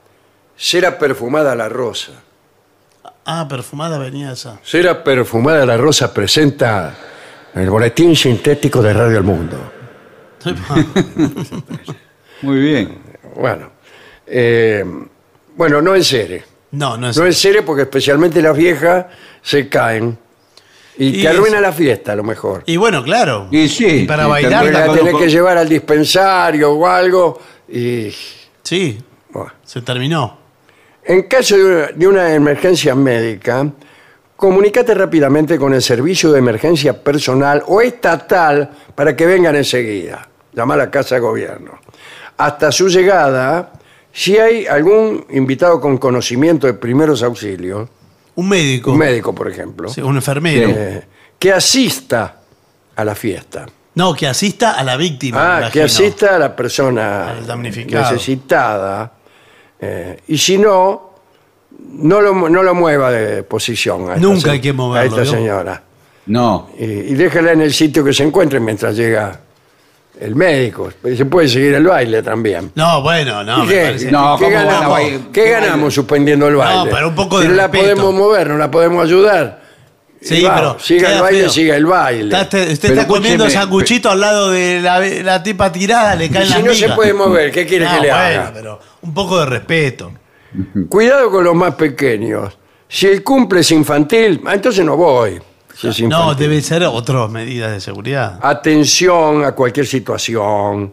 cera perfumada a la rosa. Ah, perfumada venía esa. Cera perfumada a la rosa presenta el boletín sintético de Radio El Mundo. Muy bien. Bueno, eh, bueno, no en serie. No, no es. No en serie porque especialmente las viejas se caen y, Y te arruina es- la fiesta a lo mejor. Y bueno, claro. Y sí, para sí, bailar también la tenés que llevar al dispensario o algo y... Sí, bueno. se terminó. En caso de una, emergencia médica, comunícate rápidamente con el servicio de emergencia personal o estatal para que vengan enseguida. Llama a la Casa de Gobierno. Hasta su llegada, si hay algún invitado con conocimiento de primeros auxilios, Un médico. un médico, por ejemplo, Sí, un enfermero. eh, que asista a la fiesta. No, que asista a la víctima. Ah, que asista a la persona Al damnificado. necesitada. eh, y si no, no lo, no lo mueva de posición. a esta Nunca se- hay que moverlo, A esta ¿no? señora. No. Y, y déjela en el sitio que se encuentre mientras llega el médico. Se puede seguir el baile también. No, bueno, no, ¿Y me qué? parece. No, ¿Qué ¿cómo van a ganamos? ¿Qué ganamos suspendiendo el baile? pero un poco si de no la respeto. podemos mover, no la podemos ayudar. Sí, Y pero. Siga el baile, feo. siga el baile. Está- te- usted Pero está comiendo sanguchito al lado de la, la tipa tirada, le caen si las no se puede mover, ¿qué quiere No, que le bueno, haga? pero un poco de respeto. Cuidado con los más pequeños. Si el cumple es infantil, ah, entonces no voy. Si es No, debe ser otras medidas de seguridad. Atención a cualquier situación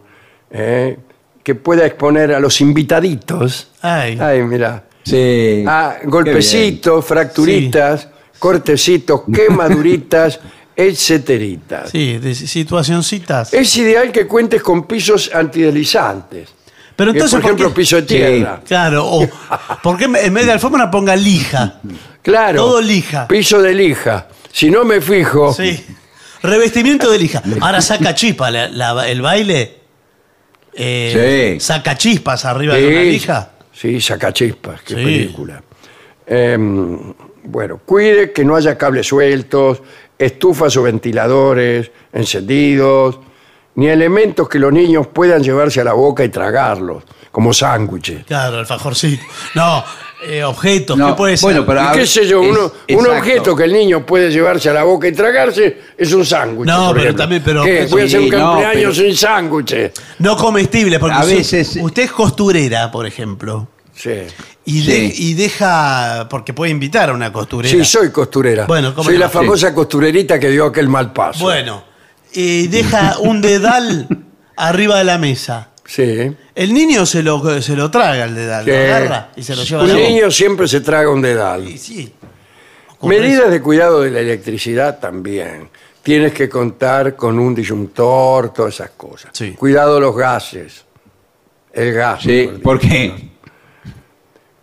eh, que pueda exponer a los invitaditos. Ay, Ay, mira. Sí. A Qué golpecitos, fracturitas, cortecitos, quemaduritas, etcéteritas. sí, de situacioncitas. Es ideal que cuentes con pisos antideslizantes. Pero entonces, por ejemplo, piso de Sí. tierra. Claro, o ¿por qué en vez de alfombra ponga lija? Claro. Todo lija. Piso de lija. Si no me fijo, Sí. Revestimiento de lija. Ahora saca chispa la- la- el baile. eh, Sí. Saca chispas arriba de una lija. Sí, saca chispas, qué película. Eh, Bueno, cuide que no haya cables sueltos, estufas o ventiladores encendidos, ni elementos que los niños puedan llevarse a la boca y tragarlos, como sándwiches. Claro, alfajor sí. No, eh, objetos, No, ¿qué puede ser? bueno, pero qué sé yo, es- uno- un objeto que el niño puede llevarse a la boca y tragarse es un sándwich. No, por pero ejemplo. también- pero- ¿Qué? Voy a hacer un no, cumpleaños pero- sin sándwiches. No comestibles, porque A veces- usted es costurera, por ejemplo, Sí. y, Sí. de- y deja, porque puede invitar a una costurera. Sí, soy costurera. Bueno, ¿cómo soy no? la famosa costurerita que dio aquel mal paso. Bueno, y deja un dedal arriba de la mesa. Sí. El niño se lo, se lo traga el dedal, Que lo agarra y se lo lleva a un la boca. niño siempre se traga un dedal. Y sí. Ocurre Medidas de cuidado de la electricidad también. Tienes que contar con un disyuntor, todas esas cosas. Sí. Cuidado los gases. El gas. Sí, mejor dicho. ¿por qué?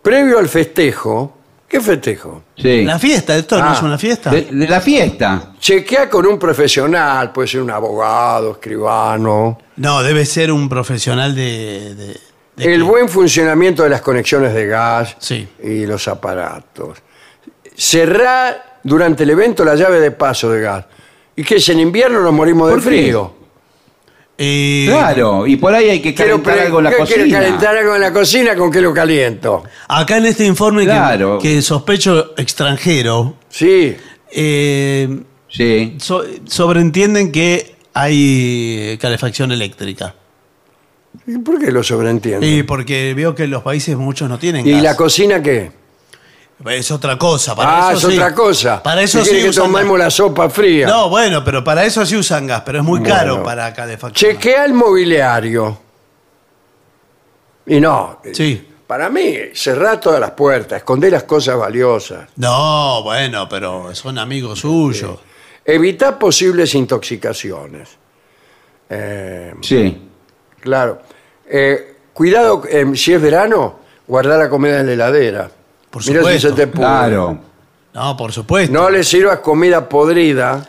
Previo al festejo, ¿qué festejo? Sí. La fiesta, esto no Ah, es una fiesta. De, de la fiesta. Chequea con un profesional, puede ser un abogado, escribano. No, debe ser un profesional de. de- de El qué? buen funcionamiento de las conexiones de gas Sí. y los aparatos. Cerrar durante el evento la llave de paso de gas. ¿Y que es en invierno nos morimos de ¿Por qué? frío? Eh, Claro, y por ahí hay que Quiero calentar algo en la ¿qué quiere cocina. calentar algo en la cocina? ¿Con qué lo caliento? Acá en este informe que- Claro. que, sospecho extranjero, Sí, eh, Sí. so- sobreentienden que hay calefacción eléctrica. ¿Y ¿por qué lo sobreentiendo? Y porque veo que en los países muchos no tienen ¿Y gas. la cocina qué? Es otra cosa. Para ah, eso es sí. otra cosa. Para eso Si sí que usan tomemos gas. la sopa fría. No, bueno, pero para eso sí usan gas, pero es muy caro para calefacción. Chequea el mobiliario. Y no. Sí. Para mí, cerrar todas las puertas, esconder las cosas valiosas. No, bueno, pero son amigos suyos. Evitar posibles intoxicaciones. Eh, Sí. claro. Eh, cuidado, eh, si es verano, guardar la comida en la heladera. Por Mira si supuesto. se te pudre. Claro. No, por supuesto. No le sirvas comida podrida.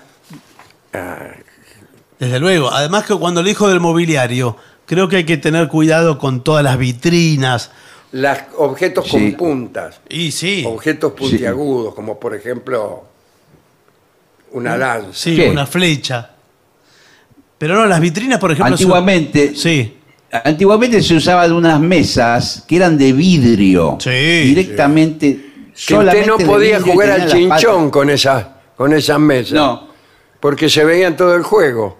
Desde luego. Además que cuando le dijo del mobiliario, creo que hay que tener cuidado con todas las vitrinas. Las objetos Sí. con puntas. Y sí, Objetos puntiagudos, como por ejemplo una lanza. sí, ¿Qué? una flecha. Pero no, las vitrinas, por ejemplo... son- Antiguamente, Sí. Antiguamente se usaban unas mesas que eran de vidrio. Sí, Directamente. Usted no podía jugar al chinchón con esas con esas mesas. No. Porque se veían todo el juego.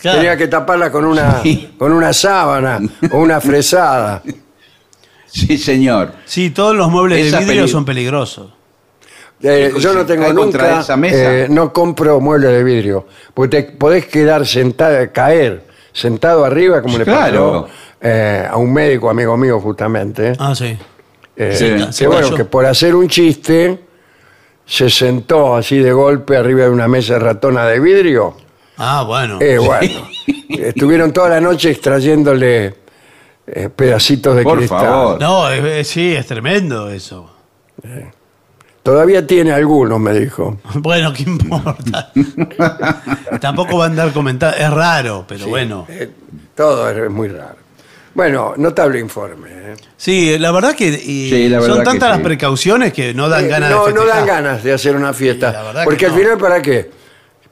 Claro. Tenía que taparla con una, Sí. con una sábana o una fresada. Sí, señor. Sí, todos los muebles Esa de vidrio son peligrosos. Eh, yo no tengo nunca, esa mesa. eh, no compro muebles de vidrio, porque te podés quedar sentado, caer sentado arriba, como le Claro. pasó eh, a un médico amigo mío justamente. Ah, sí. Eh, Sí. que Se bueno, cayó. que por hacer un chiste se sentó así de golpe arriba de una mesa ratona de vidrio. Ah, bueno. Eh, bueno, estuvieron toda la noche extrayéndole eh, pedacitos de Por cristal. favor. No, es- es- sí, es tremendo eso. Todavía tiene algunos, me dijo. Bueno, ¿qué importa? Tampoco va a andar comentando. Es raro, pero bueno. Eh, todo es muy raro. Bueno, notable informe. ¿eh? Sí, la verdad que y Sí, la verdad son que tantas las sí. precauciones que no dan Eh, ganas no, de no festejar. dan ganas de hacer una fiesta. Sí, la verdad porque que al no. final, ¿para qué?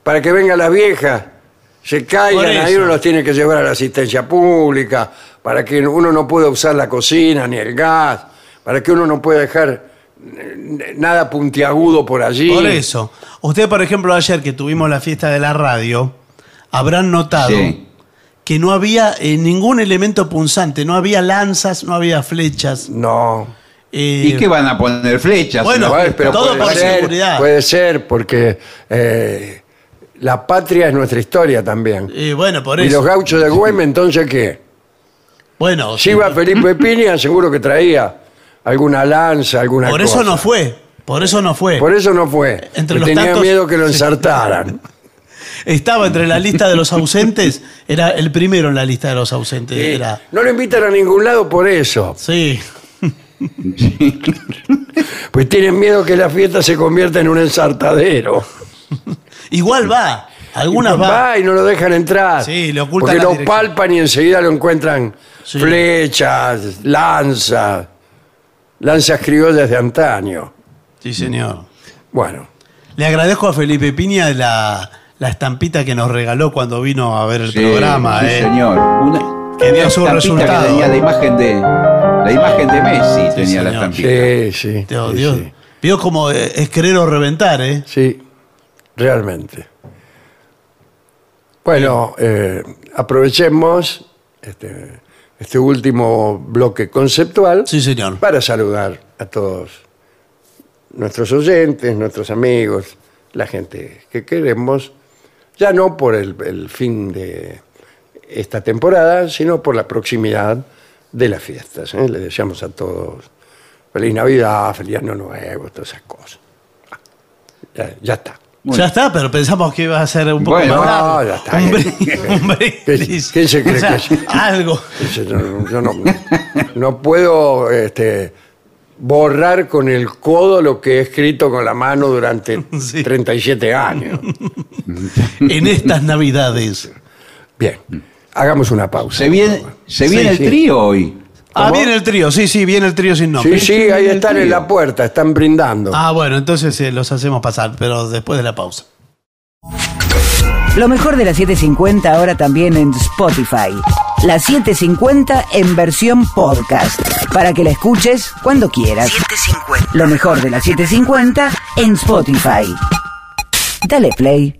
Para que vengan las viejas, se Por caigan, ahí eso. uno los tiene que llevar a la asistencia pública, para que uno no pueda usar la cocina ni el gas, para que uno no pueda dejar nada puntiagudo por allí. Por eso. Usted, por ejemplo, ayer que tuvimos la fiesta de la radio, habrán notado Sí. que no había eh, ningún elemento punzante, no había lanzas, no había flechas. No. eh, ¿Y qué van a poner flechas? Bueno, pero todo puede para ser, seguridad. Puede ser, porque eh, la patria es nuestra historia también. eh, bueno, por Y eso. los gauchos de Güemes, entonces, ¿qué? Bueno, Si sí. iba Felipe Piña, seguro que traía alguna lanza, alguna por cosa. eso no fue. Por eso no fue. Por eso no fue. Entre los tenía tantos- miedo que lo ensartaran. Estaba entre la lista de los ausentes, era el primero en la lista de los ausentes. Era, No lo invitan a ningún lado por eso. sí. Pues tienen miedo que la fiesta se convierta en un ensartadero. Igual va. Algunas va. Va y no lo dejan entrar. Sí, le ocultan Porque la lo dirección. palpan y enseguida lo encuentran Sí. flechas, lanzas, lanzas criollas de antaño. Sí, señor. Bueno, Le agradezco a Felipe Piña la, la estampita que nos regaló cuando vino a ver el Sí, programa. sí, eh. señor. Una, Que dio su estampita resultado. Que tenía la imagen de, la imagen de Messi, tenía la estampita. sí, sí. Dios, sí, Dios. sí. Vio como eh, es querer o reventar, ¿eh? Sí, realmente. Bueno, eh, aprovechemos este, este último bloque conceptual Sí, señor. para saludar a todos nuestros oyentes, nuestros amigos, la gente que queremos, ya no por el, el fin de esta temporada, sino por la proximidad de las fiestas. ¿eh? Les deseamos a todos feliz Navidad, feliz Año Nuevo, todas esas cosas. Ya, ya está. Ya está, pero pensamos que iba a ser un poco Bueno, más no, ya está. Un brindis. ¿Quién se cree O sea, que es? Algo. Yo, yo no, no puedo este, borrar con el codo lo que he escrito con la mano durante Sí. 37 años. En estas navidades. Bien, hagamos una pausa. Se viene, se viene Sí, el sí. trío hoy. Ah, viene el trío, sí, sí, viene el trío sin nombre. Sí, sí, ahí están en la puerta, están brindando. Ah, bueno, entonces eh, los hacemos pasar, pero después de la pausa. Lo mejor de la 750 ahora también en Spotify. La 750 en versión podcast. Para que la escuches cuando quieras. Lo mejor de la 750 en Spotify. Dale play.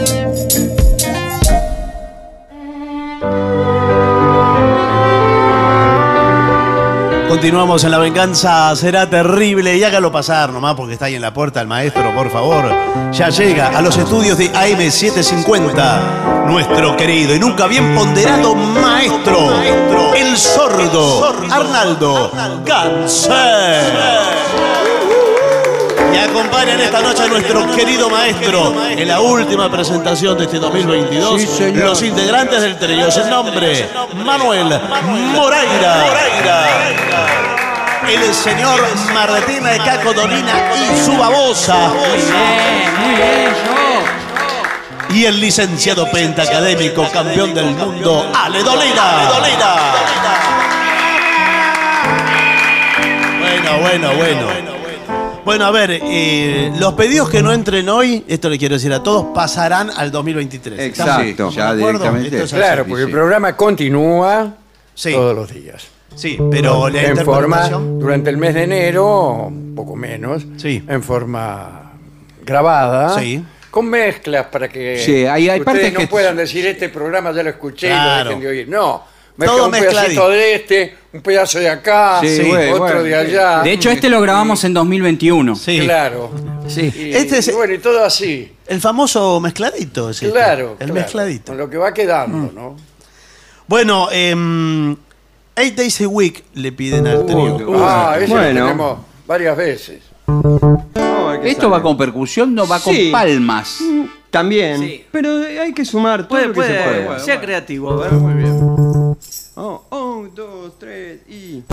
Continuamos en La Venganza Será Terrible y hágalo pasar nomás porque está ahí en la puerta el maestro, por favor. Ya llega a los estudios de AM750 nuestro querido y nunca bien ponderado maestro, el sordo Arnaldo Ganser. Y acompañan esta noche a nuestro querido maestro en la última presentación de este 2022. los integrantes del trío, el nombre, Manuel Moreira. El señor Martina de Caco Dolina y su babosa. Y el licenciado pentacadémico, campeón del mundo, Ale Dolina. Bueno, bueno, bueno. Bueno, a ver, eh, los pedidos que no entren hoy, esto le quiero decir a todos, pasarán al 2023. Exacto. ¿Estamos ya de acuerdo? directamente. Es así. Claro, porque el programa continúa Sí. todos los días. Sí, pero la en forma, durante el mes de enero, un poco menos, Sí. en forma grabada, Sí. con mezclas para que Sí, hay- hay ustedes partes no que- puedan decir este programa ya lo escuché y Claro. lo dejen de oír. No, mezcla Todo un mezcladito. pedacito de este, un pedazo de acá, Sí, otro bueno, de allá. De hecho, este lo grabamos en 2021. Sí. Claro. Sí. Y, Este es- y bueno, y todo así. El famoso mezcladito, es este, Claro. El claro, mezcladito. Con lo que va quedando, ¿no? Bueno, eh, Eight Days a Week le piden al trío. ah, ese bueno. lo tenemos varias veces. Esto va con percusión, no va con palmas. También. Sí. Pero hay que sumar todo Puede, lo que se puede, sea creativo. a ver. Muy bien. Oh, un, dos, tres y.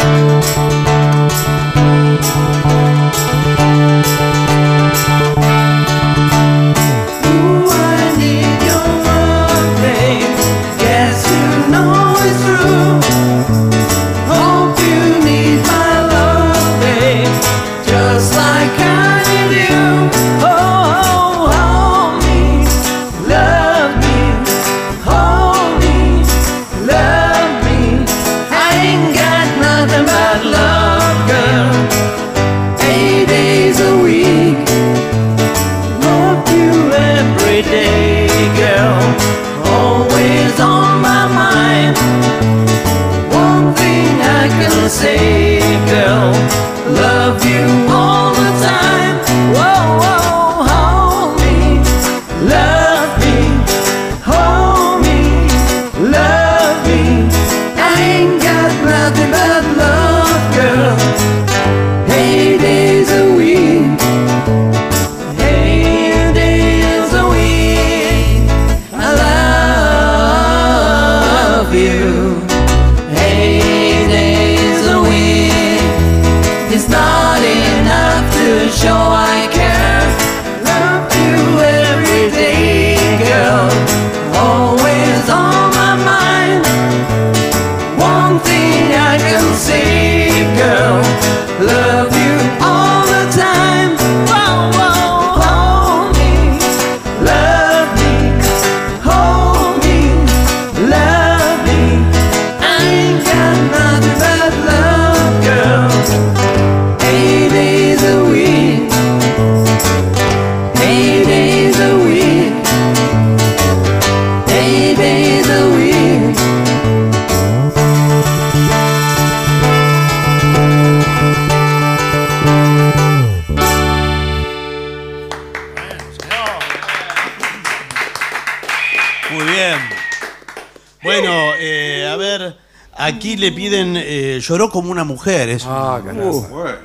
le piden eh, Lloró como una mujer. Es Ah, un, caramba.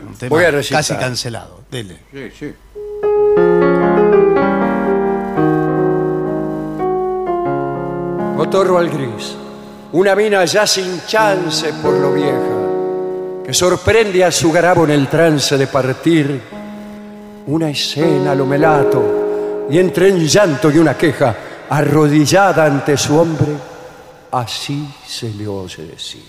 un tema Voy a recitar. casi cancelado. Dele. Sí, sí. Otorro al gris. Una mina ya sin chance por lo vieja, que sorprende a su garabo en el trance de partir. Una escena a lo melato, y entre un llanto y una queja, arrodillada ante su hombre, así se le oye decir.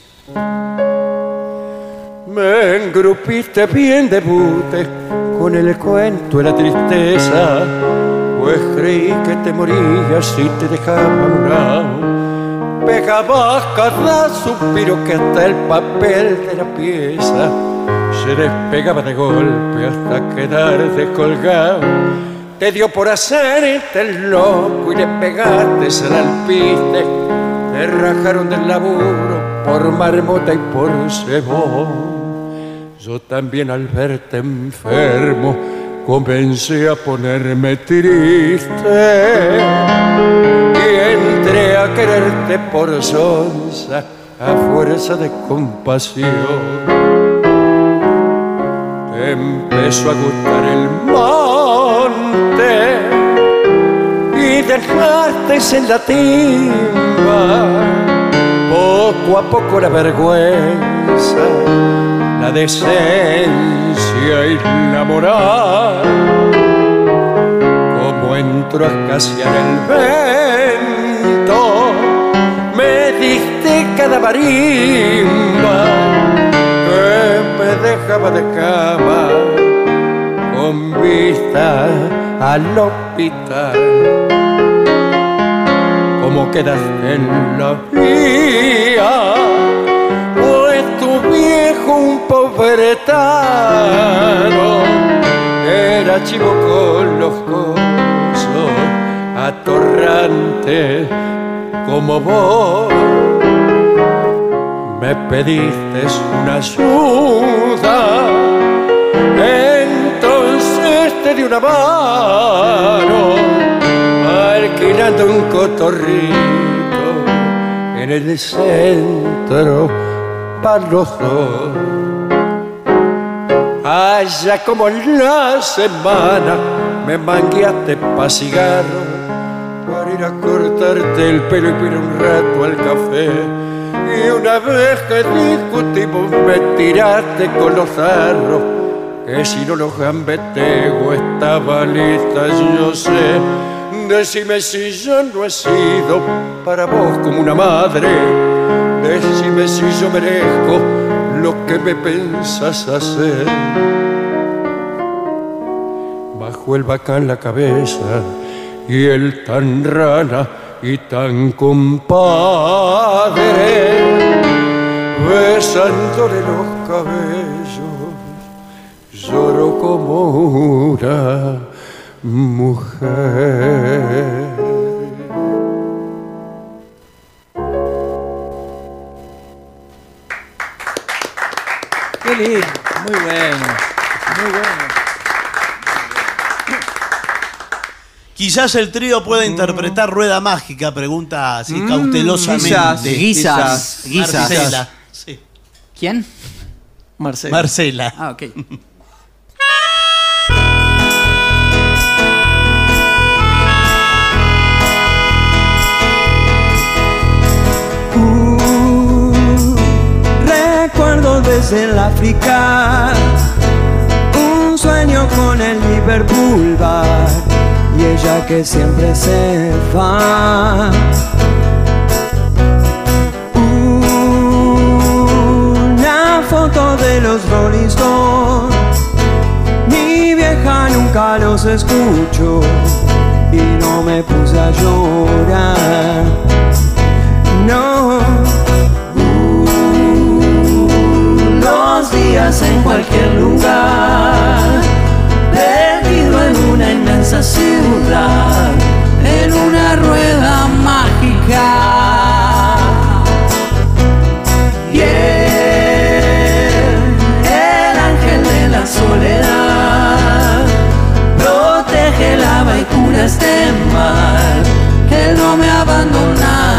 Me engrupiste bien de bute con el cuento de la tristeza, pues creí que te morías y te dejaba morado. Pegabas cada suspiro que hasta el papel de la pieza se despegaba de golpe hasta quedar descolgado. Te dio por hacerte el loco y le pegaste al alpiste. Te rajaron del laburo por marmota y por cebón. Yo también al verte enfermo comencé a ponerme triste y entré a quererte por sonza a fuerza de compasión. Te empezó a gustar el monte dejaste en la timba poco a poco la vergüenza, la decencia y la moral. Como entró a escasear el vento, me diste cada marimba que me dejaba de cama con vista al hospital quedaste en la vía, pues tu viejo un pobretano era chivo con los cosos, atorrante como vos. Me pediste una ayuda, entonces te di una mano alquilando un cotorrito en el centro para los dos. Allá como en la semana me mangueaste pa' cigarro para ir a cortarte el pelo y ir un rato al café. Y una vez que discutimos me tiraste con los zarros que si no los gambeteo estaba lista, yo sé. Decime si yo no he sido para vos como una madre. Decime si yo merezco lo que me pensas hacer. Bajo el bacán la cabeza y el tan rana y tan compadre, besándole los cabellos, lloro como una mujer. Qué lindo. Muy bueno. Muy bueno. Quizás el trío pueda interpretar Rueda Mágica, pregunta así cautelosamente. quizás, quizás, quizás. Marcela. Sí. ¿Quién? Marcela. Marcela. Ah, ok. Recuerdo desde el África un sueño con el Liverpool Bar y ella que siempre se va. Una foto de los Rolling Stones, mi vieja nunca los escucho y no me puse a llorar. No. En cualquier lugar, perdido en una inmensa ciudad, en una rueda mágica. Y él, el ángel de la soledad, protege, lava y cura este mal, que no me abandonará.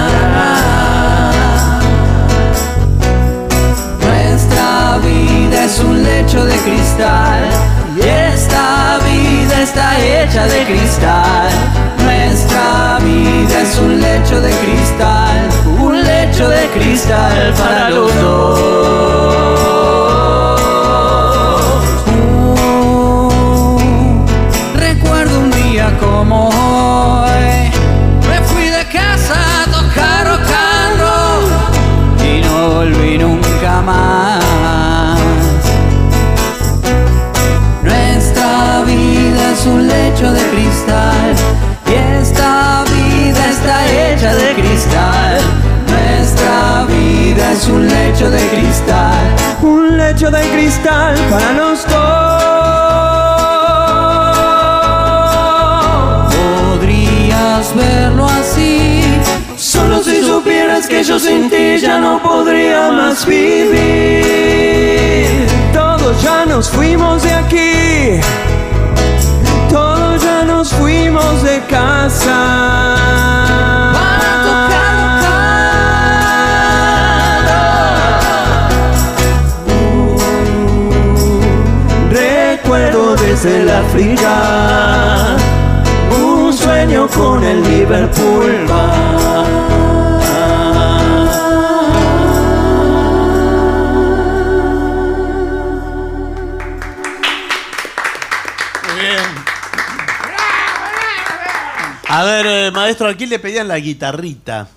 Lecho de cristal y esta vida está hecha de cristal. Nuestra vida es un lecho de cristal, un lecho de cristal para los dos. Recuerdo un día como hoy, me fui de casa a tocar rock and y no volví nunca más. Un lecho de cristal y esta vida está hecha de cristal. Nuestra vida es un lecho de cristal, un lecho de cristal para los dos. Podrías verlo así, solo si supieras que yo sin ti ya no podría más vivir. Todos ya nos fuimos de aquí, fuimos de casa. Para tocar Recuerdo desde el África un sueño con el Liverpool. A ver, eh, maestro, aquí le pedían la guitarrita.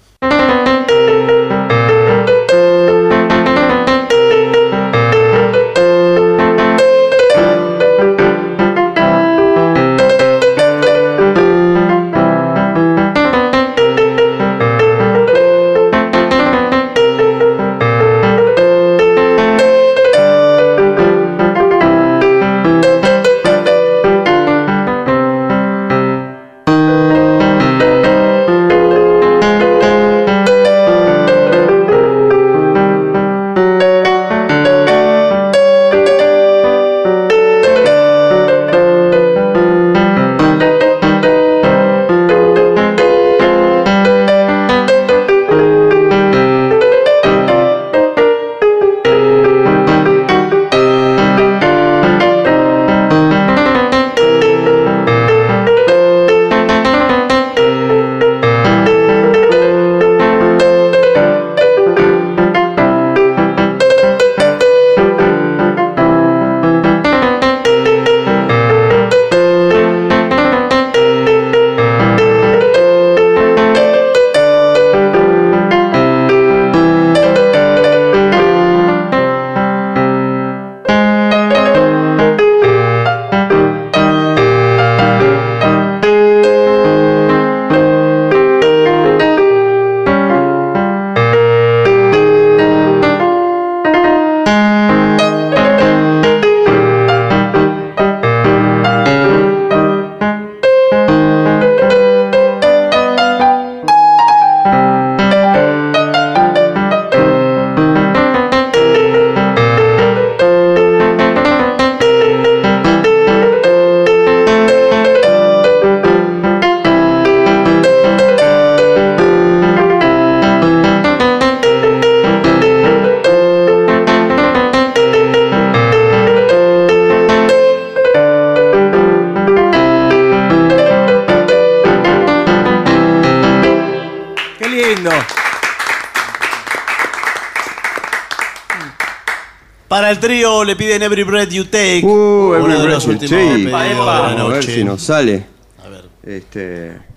Trío le piden Every Breath You Take. Uh, uno Every de los Breath You últimos Take. A ver si nos sale. A ver. Este.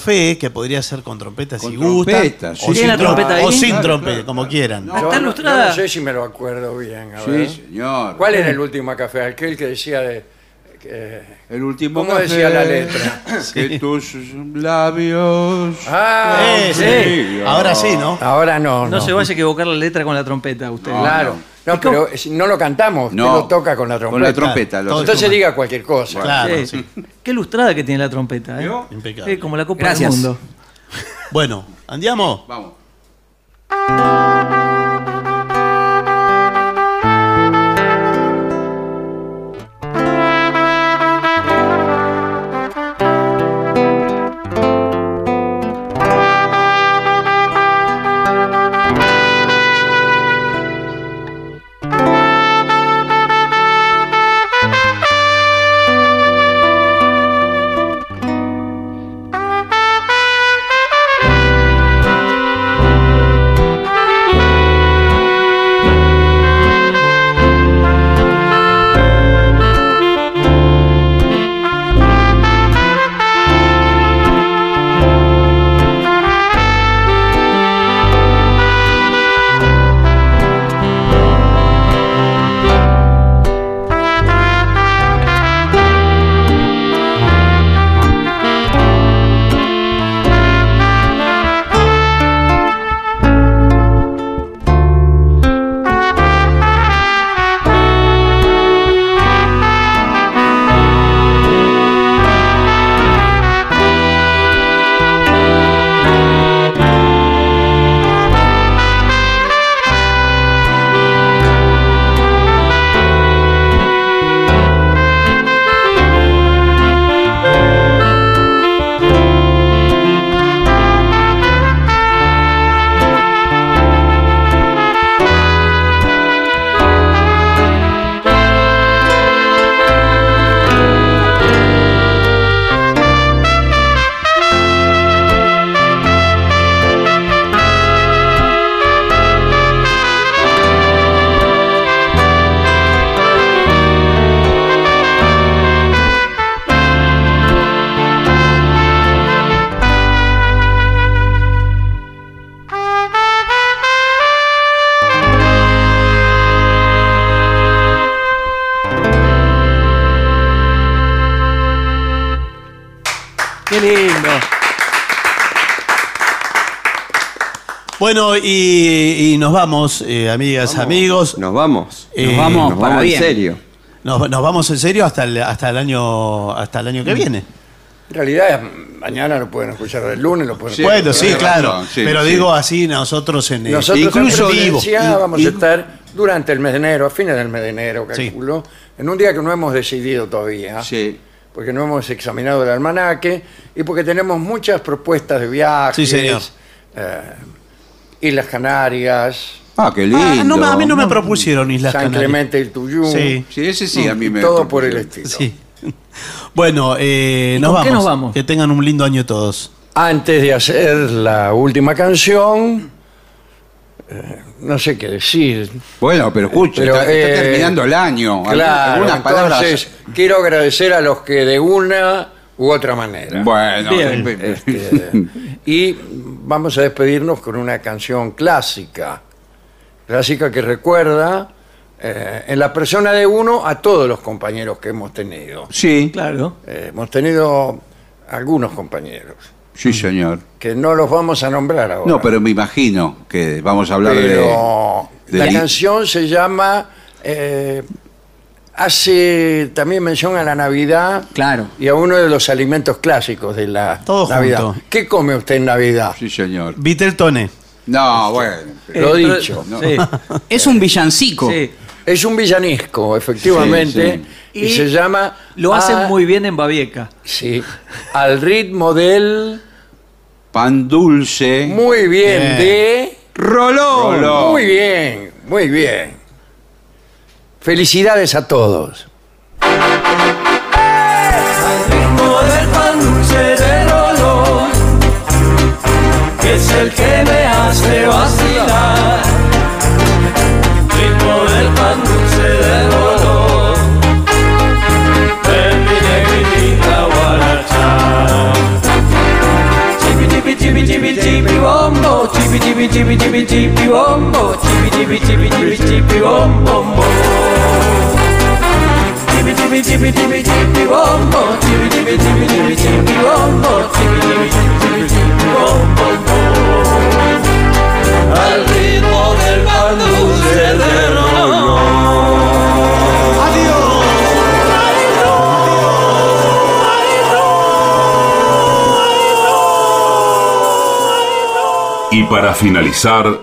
Café, que podría ser con trompeta si gusta. sí. O ¿Tiene sin, trompeta trom- o sin Claro, trompeta, claro, como quieran. Yo ¿Está no- yo ilustrada? no sé si me lo acuerdo bien. A ver. Sí, señor. ¿Cuál era el último café? Aquel que decía de. Que- El último ¿Cómo café, decía la letra? Que tus labios. Ah, Eh, sí. Ahora sí, ¿no? ahora no. No se vaya a equivocar la letra con la trompeta usted. Claro. No, pero si no lo cantamos, usted No. lo toca con la trompeta. Con la trompeta. lo Todo-. Entonces diga cualquier cosa. Claro, Sí. sí. Qué lustrada que tiene la trompeta, ¿eh? Impecable. Eh, como la Copa Gracias. del Mundo. Bueno, ¿andiamo? Vamos. Bueno, y, y nos vamos, eh, amigas, amigos. Nos vamos. Eh, nos vamos nos para vamos bien. en serio. Nos, nos vamos en serio hasta el, hasta el año hasta el año que viene. En realidad, mañana lo pueden escuchar el lunes, lo pueden Sí, bueno, sí, claro. razón, sí, pero sí. digo así nosotros en el- Nosotros Incluso vivo. Vamos y- a estar durante el mes de enero, a fines del mes de enero, Sí. calculo, en un día que no hemos decidido todavía, Sí. porque no hemos examinado el almanaque y porque tenemos muchas propuestas de viajes. Sí, señor. eh, Islas Canarias, Ah, qué lindo. Ah, no, a mí no me propusieron Islas San Canarias. Clemente y Tuyú, Sí. Sí, ese sí, a mí me. todo por el estilo. Sí. Bueno, eh, ¿Y nos vamos. qué nos vamos? Que tengan un lindo año todos. Antes de hacer la última canción, eh, no sé qué decir. Bueno, pero escucha, Pero, está, está eh, terminando el año. Claro, Algunas entonces palabras. quiero agradecer a los que de una u otra manera. Bueno, Bien. Este, y vamos a despedirnos con una canción clásica, clásica que recuerda eh, en la persona de uno a todos los compañeros que hemos tenido. sí, Claro. Eh, hemos tenido algunos compañeros sí, señor. que no los vamos a nombrar ahora. No, pero me imagino que vamos a hablar Pero de. la de- canción se llama eh, hace también mención a la Navidad Claro. y a uno de los alimentos clásicos de la Todo Navidad. junto. ¿Qué come usted en Navidad? Sí, señor. Viteltone. No, bueno. Lo Eh, pero- dicho. no. Sí. Es un villancico. sí. Es un villanisco, efectivamente, Sí, y, Y se llama Lo hacen a- muy bien en Babieca. sí, al ritmo del Pan dulce. muy bien Bien. de Rolón. Rolón. muy bien, muy bien. Felicidades a todos. Al ritmo del pan dulce de Rolón hace vacilar. Ritmo del pan dulce de dolor. Ven mi negrita guaracha. Chipi chipi chipi chipi chipi bombo, chipi chipi chipi chipi chipi bombo, chipi chipi chipi chipi chipi bom Al ritmo del. Y para finalizar,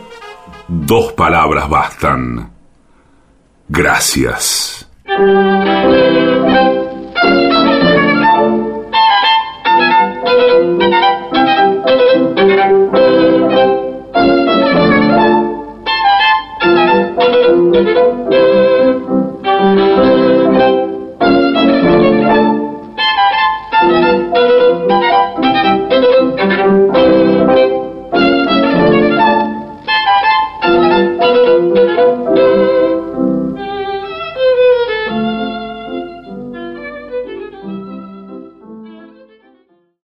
dos palabras bastan. Gracias.